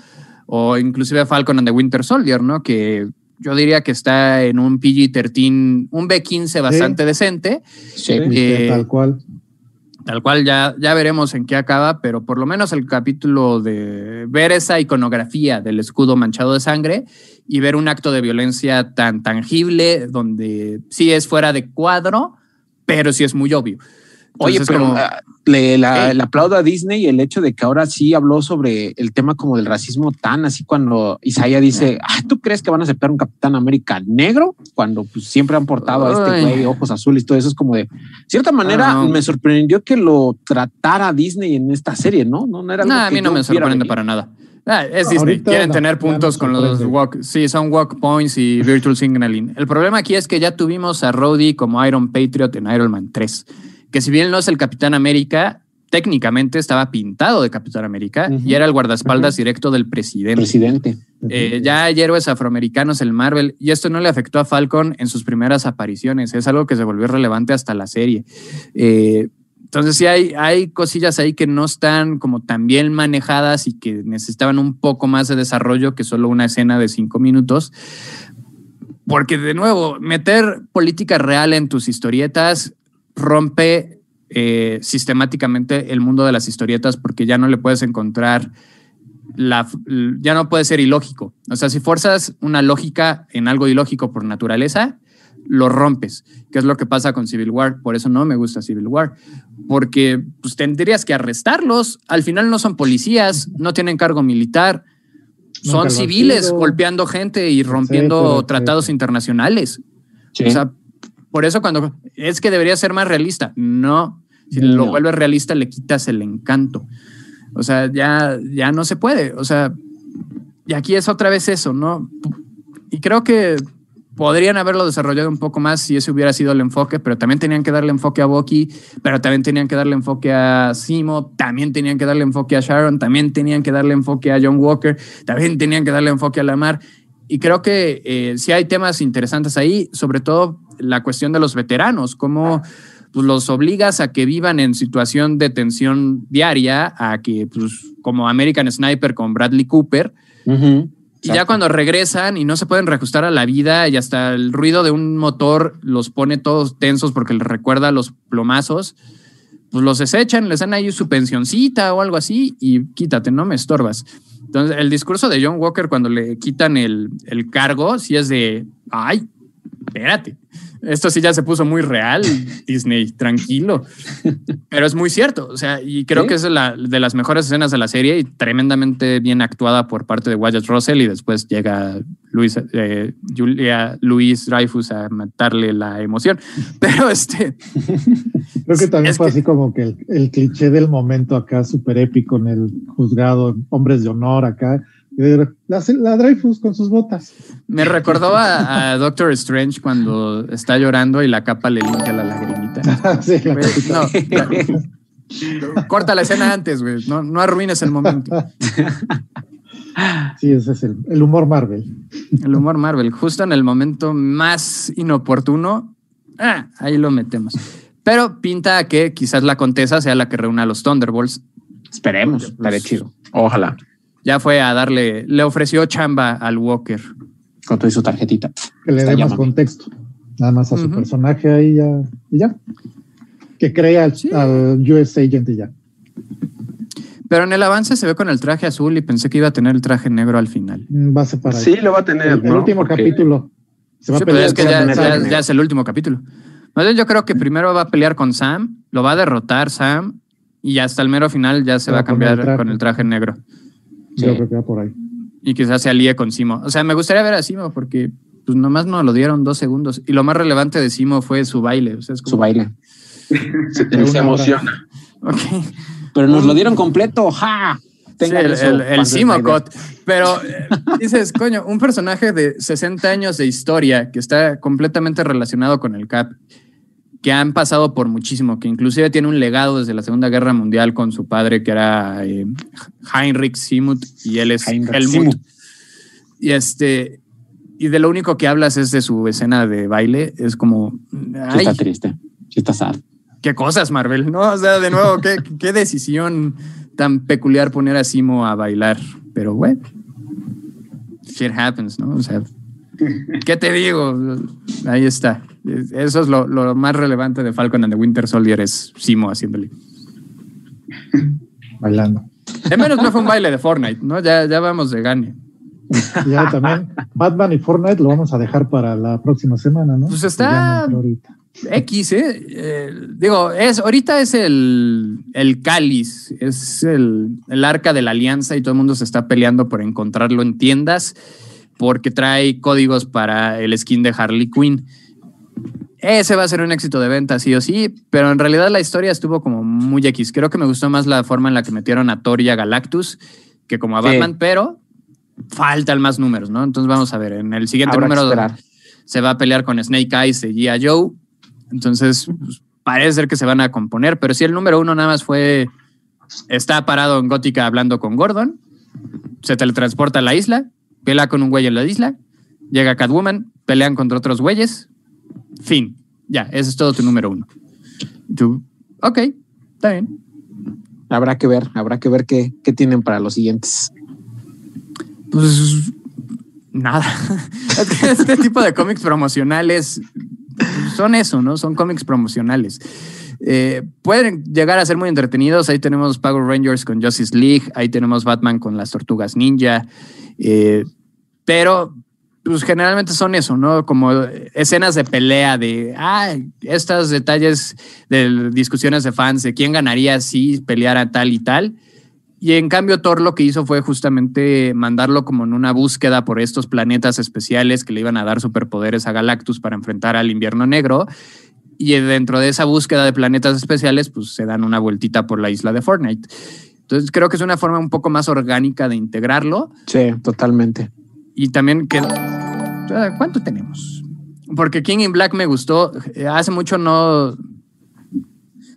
Speaker 1: o inclusive Falcon and the Winter Soldier, ¿no? Que yo diría que está en un PG-13, un B15 bastante decente.
Speaker 2: Sí.
Speaker 1: Eh,
Speaker 5: tal cual.
Speaker 1: Tal cual ya, ya veremos en qué acaba, pero por lo menos el capítulo de ver esa iconografía del escudo manchado de sangre y ver un acto de violencia tan tangible donde sí es fuera de cuadro, pero sí es muy obvio.
Speaker 2: Oye, pero
Speaker 1: como-
Speaker 2: ah, le, la-
Speaker 1: Ey.
Speaker 2: le aplaudo a Disney el hecho de que ahora sí habló sobre el tema como del racismo tan así cuando Isaiah dice, ah, ¿tú crees que van a aceptar un Capitán América negro? Cuando pues, siempre han portado a este güey ojos azules y todo eso es como de cierta manera
Speaker 1: Ah,
Speaker 2: me sorprendió que lo tratara Disney en esta serie, ¿no? No, no era
Speaker 1: No, a mí no me sorprende para nada. Ah, es Disney.
Speaker 5: ahorita
Speaker 1: Quieren tener puntos con los walk. Sí, son walk points y virtual signaling. El problema aquí es que ya tuvimos a Rhodey como Iron Patriot en Iron Man 3. Que si bien no es el Capitán América, técnicamente estaba pintado de Capitán América y era el guardaespaldas directo del presidente.
Speaker 2: Presidente.
Speaker 1: Eh, ya hay héroes afroamericanos en Marvel y esto no le afectó a Falcon en sus primeras apariciones. Es algo que se volvió relevante hasta la serie. Eh, entonces sí hay, hay cosillas ahí que no están como tan bien manejadas y que necesitaban un poco más de desarrollo que solo una escena de cinco minutos. Porque de nuevo, meter política real en tus historietas rompe eh, sistemáticamente el mundo de las historietas porque ya no le puedes encontrar la, ya no puede ser ilógico. O sea, si fuerzas una lógica en algo ilógico por naturaleza, lo rompes, que es lo que pasa con Civil War. Por eso no me gusta Civil War, porque pues, tendrías que arrestarlos. Al final no son policías, no tienen cargo militar, son civiles golpeando gente y rompiendo
Speaker 5: pero-
Speaker 1: tratados internacionales.
Speaker 2: Sí.
Speaker 1: O sea, por eso cuando es que debería ser más realista, no. Si
Speaker 2: No.
Speaker 1: lo vuelves realista, le quitas el encanto. O sea, ya, ya no se puede. O sea, y aquí es otra vez eso, ¿no? Y creo que podrían haberlo desarrollado un poco más si ese hubiera sido el enfoque, pero también tenían que darle enfoque a Bucky, pero también tenían que darle enfoque a Simo, también tenían que darle enfoque a Sharon, también tenían que darle enfoque a John Walker, también tenían que darle enfoque a Lamar. Y creo que eh, sí hay temas interesantes ahí, sobre todo la cuestión de los veteranos, cómo pues, los obligas a que vivan en situación de tensión diaria, a que, pues, como American Sniper con Bradley Cooper,
Speaker 2: Ujú.
Speaker 1: y ya cuando regresan y no se pueden reajustar a la vida y hasta el ruido de un motor los pone todos tensos porque les recuerda los plomazos, pues los desechan, les dan ahí su pensioncita o algo así y quítate, no me estorbas. Entonces, el discurso de John Walker cuando le quitan el, el cargo, sí es de, ay, espérate, esto sí ya se puso muy real, Disney, tranquilo. Pero es muy cierto, o sea, y creo
Speaker 2: Sí.
Speaker 1: que es la- de las mejores escenas de la serie y tremendamente bien actuada por parte de Wyatt Russell y después llega Luis, eh, Julia Luis Dreyfus a matarle la emoción. Pero este,
Speaker 5: Creo que también fue
Speaker 1: que-
Speaker 5: así como que el, el cliché del momento acá, súper épico en el juzgado, hombres de honor acá. La, la Dreyfus con sus botas.
Speaker 1: me recordó a, a Doctor Strange cuando está llorando y la capa le limpia la lagrimita.
Speaker 5: Sí, la
Speaker 1: Güey,
Speaker 5: capita.
Speaker 1: no, la- corta la escena antes, güey. No, no arruines el momento.
Speaker 5: Sí, ese es el, el humor Marvel.
Speaker 1: El humor Marvel, justo en el momento más inoportuno, ah, ahí lo metemos. Pero pinta a que quizás la Contesa sea la que reúna a los Thunderbolts.
Speaker 2: Esperemos, estaré
Speaker 1: pues,
Speaker 2: chido.
Speaker 3: Ojalá.
Speaker 1: Ya fue a darle, le ofreció chamba al Walker.
Speaker 2: Con toda su tarjetita.
Speaker 5: Que le dé más contexto. Nada más a su personaje ahí ya. Y ya. Que crea al,
Speaker 1: Sí.
Speaker 5: al US Agent y ya.
Speaker 1: Pero en el avance se ve con el traje azul y pensé que iba a tener el traje negro al final.
Speaker 5: Mm, Va a separar.
Speaker 3: Sí, lo va a tener.
Speaker 5: el, último
Speaker 3: Porque-
Speaker 5: capítulo. Se va
Speaker 1: Sí,
Speaker 5: a
Speaker 1: pero
Speaker 5: pelear
Speaker 1: es que
Speaker 5: con
Speaker 1: ya, ya- ya es el último capítulo. Más bien, yo creo que primero va a pelear con Sam, lo va a derrotar Sam y hasta el mero final ya se va
Speaker 5: va
Speaker 1: a cambiar
Speaker 5: el
Speaker 1: con el traje negro.
Speaker 5: Yo
Speaker 2: Sí.
Speaker 5: creo que va por ahí.
Speaker 1: y quizás se alíe con Simo. O sea, me gustaría ver a Simo porque pues nomás nos lo dieron dos segundos. Y lo más relevante de Simo fue su baile. O sea, es como,
Speaker 2: Su baile.
Speaker 3: Se, emociona.
Speaker 1: Ok.
Speaker 2: Pero nos lo dieron completo. ¡Ja! tengan
Speaker 1: el, el, el
Speaker 2: fans de
Speaker 1: Simo
Speaker 2: Snyder.
Speaker 1: Cot. Pero eh, dices, coño, un personaje de 60 años de historia que está completamente relacionado con el Cap, que han pasado por muchísimo, que inclusive tiene un legado desde la Segunda Guerra Mundial con su padre, que era eh, Heinrich Simut, y él es
Speaker 2: Heinrich
Speaker 1: Helmut. Y este. Y de lo único que hablas es de su escena de baile. Es como.
Speaker 2: Sí está triste. Sí está sad.
Speaker 1: qué cosas, Marvel, ¿no? O sea, de nuevo, qué, qué decisión tan peculiar poner a Simo a bailar. Pero bueno, shit happens, ¿no? O sea, ¿qué te digo? Ahí está. Eso es lo, lo más relevante de Falcon and the Winter Soldier, es Simo haciéndole.
Speaker 5: bailando.
Speaker 1: De menos no fue un baile de Fortnite, ¿no? Ya, ya vamos de gane.
Speaker 5: Ya también Batman y Fortnite lo vamos a dejar para la próxima semana, ¿no?
Speaker 1: Pues está-
Speaker 5: no ahorita.
Speaker 1: X, ¿eh? Eh, digo, es, ahorita es el, el cáliz, es el, el arca de la alianza y todo el mundo se está peleando por encontrarlo en tiendas porque trae códigos para el skin de Harley Quinn. Ese va a ser un éxito de venta, sí o sí, pero en realidad la historia estuvo como muy X. Creo que me gustó más la forma en la que metieron a Thor y a Galactus que como a
Speaker 2: Sí.
Speaker 1: Batman, pero faltan más números, ¿no? Entonces vamos a ver, en el siguiente
Speaker 2: Habrá
Speaker 1: número se va a pelear con Snake Eyes de G.I. Joe. Entonces, pues, parece ser que se van a componer, pero si el número uno nada más fue, está parado en Gótica hablando con Gordon, se teletransporta a la isla, pelea con un güey en la isla, llega Catwoman, pelean contra otros güeyes, fin. Ya, ese es todo tu número uno. Tú, ok, está bien.
Speaker 2: Habrá que ver, habrá que ver qué, qué tienen para los siguientes.
Speaker 1: Pues nada. Este tipo de cómics promocionales son eso, ¿no? Son cómics promocionales. Eh, pueden llegar a ser muy entretenidos. Ahí tenemos Power Rangers con Justice League, ahí tenemos Batman con las Tortugas Ninja, eh, pero pues generalmente son eso, ¿no? Como escenas de pelea, de, ah, estos detalles de discusiones de fans, de quién ganaría si peleara tal y tal. Y en cambio Thor lo que hizo fue justamente mandarlo como en una búsqueda por estos planetas especiales que le iban a dar superpoderes a Galactus para enfrentar al invierno negro. Y dentro de esa búsqueda de planetas especiales, pues se dan una vueltita por la isla de Fortnite. Entonces creo que es una forma un poco más orgánica de integrarlo.
Speaker 2: Sí, totalmente.
Speaker 1: Y también que... Ah, ¿Cuánto tenemos? Porque King in Black me gustó. Eh, Hace mucho no...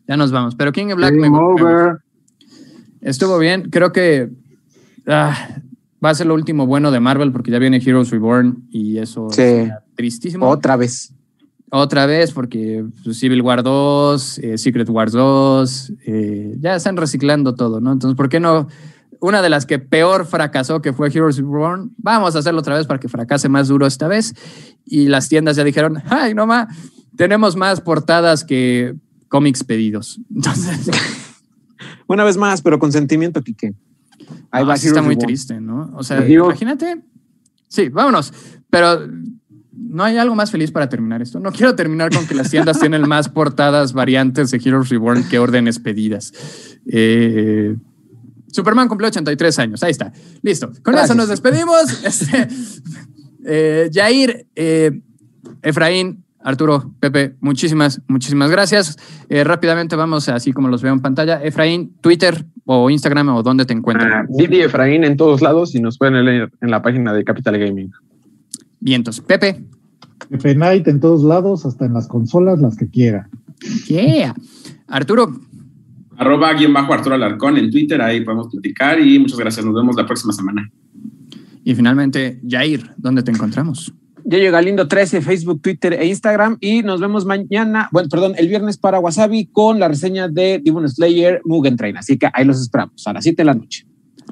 Speaker 1: Ya nos vamos. Pero King in Black me, me
Speaker 2: over.
Speaker 1: Estuvo bien. Creo que ah, va a ser lo último bueno de Marvel porque ya viene Heroes Reborn y eso
Speaker 2: Sí.
Speaker 1: es tristísimo.
Speaker 2: Otra vez.
Speaker 1: Otra vez porque pues, Civil War 2, eh, Secret Wars 2, eh, ya están reciclando todo, ¿no? Entonces, ¿por qué no? Una de las que peor fracasó, que fue Heroes Reborn, vamos a hacerlo otra vez para que fracase más duro esta vez. Y las tiendas ya dijeron, ay, no más, tenemos más portadas que cómics pedidos. Entonces,
Speaker 2: Una vez más, pero con sentimiento, Quique. Ahí
Speaker 1: Ah,
Speaker 2: va
Speaker 1: sí está muy
Speaker 2: Reborn.
Speaker 1: triste, ¿no? O sea,
Speaker 2: digo-
Speaker 1: imagínate. Sí, vámonos. Pero no hay algo más feliz para terminar esto. No quiero terminar con que las tiendas tienen más portadas variantes de Heroes Reborn que órdenes pedidas. Eh, Superman cumplió 83 años. Ahí está. Listo. Con
Speaker 2: Gracias.
Speaker 1: eso nos despedimos. Este, eh, Jair, eh, Efraín, Arturo, Pepe, muchísimas, muchísimas gracias. Eh, rápidamente vamos, así como los veo en pantalla. Efraín, Twitter o Instagram o dónde te encuentran.
Speaker 3: Ah, Didi Efraín en todos lados y nos pueden leer en la página de Capital Gaming.
Speaker 1: Vientos. Pepe.
Speaker 5: Pepe Night en todos lados, hasta en las consolas, las que quiera.
Speaker 1: Yeah. Arturo.
Speaker 4: Arroba guion bajo Arturo Alarcón en Twitter, ahí podemos platicar y muchas gracias. Nos vemos la próxima semana.
Speaker 1: Y finalmente, Jair, ¿dónde te encontramos?
Speaker 2: Yo llego Galindo 13, Facebook, Twitter e Instagram y nos vemos mañana, bueno, perdón, el viernes para Wasabi con la reseña de Demon Slayer Mugen Train. Así que ahí los esperamos a las 7 de la noche.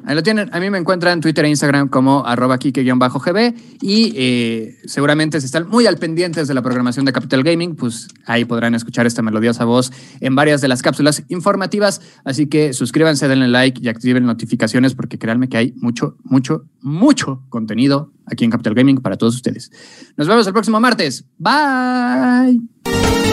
Speaker 1: Ahí lo tienen. A mí me encuentran en Twitter e Instagram como arroba kike-gb y eh, seguramente si están muy al pendientes de la programación de Capital Gaming, pues ahí podrán escuchar esta melodiosa voz en varias de las cápsulas informativas. Así que suscríbanse, denle like y activen notificaciones porque créanme que hay mucho, mucho, mucho contenido aquí en Capital Gaming para todos ustedes. Nos vemos el próximo martes. Bye.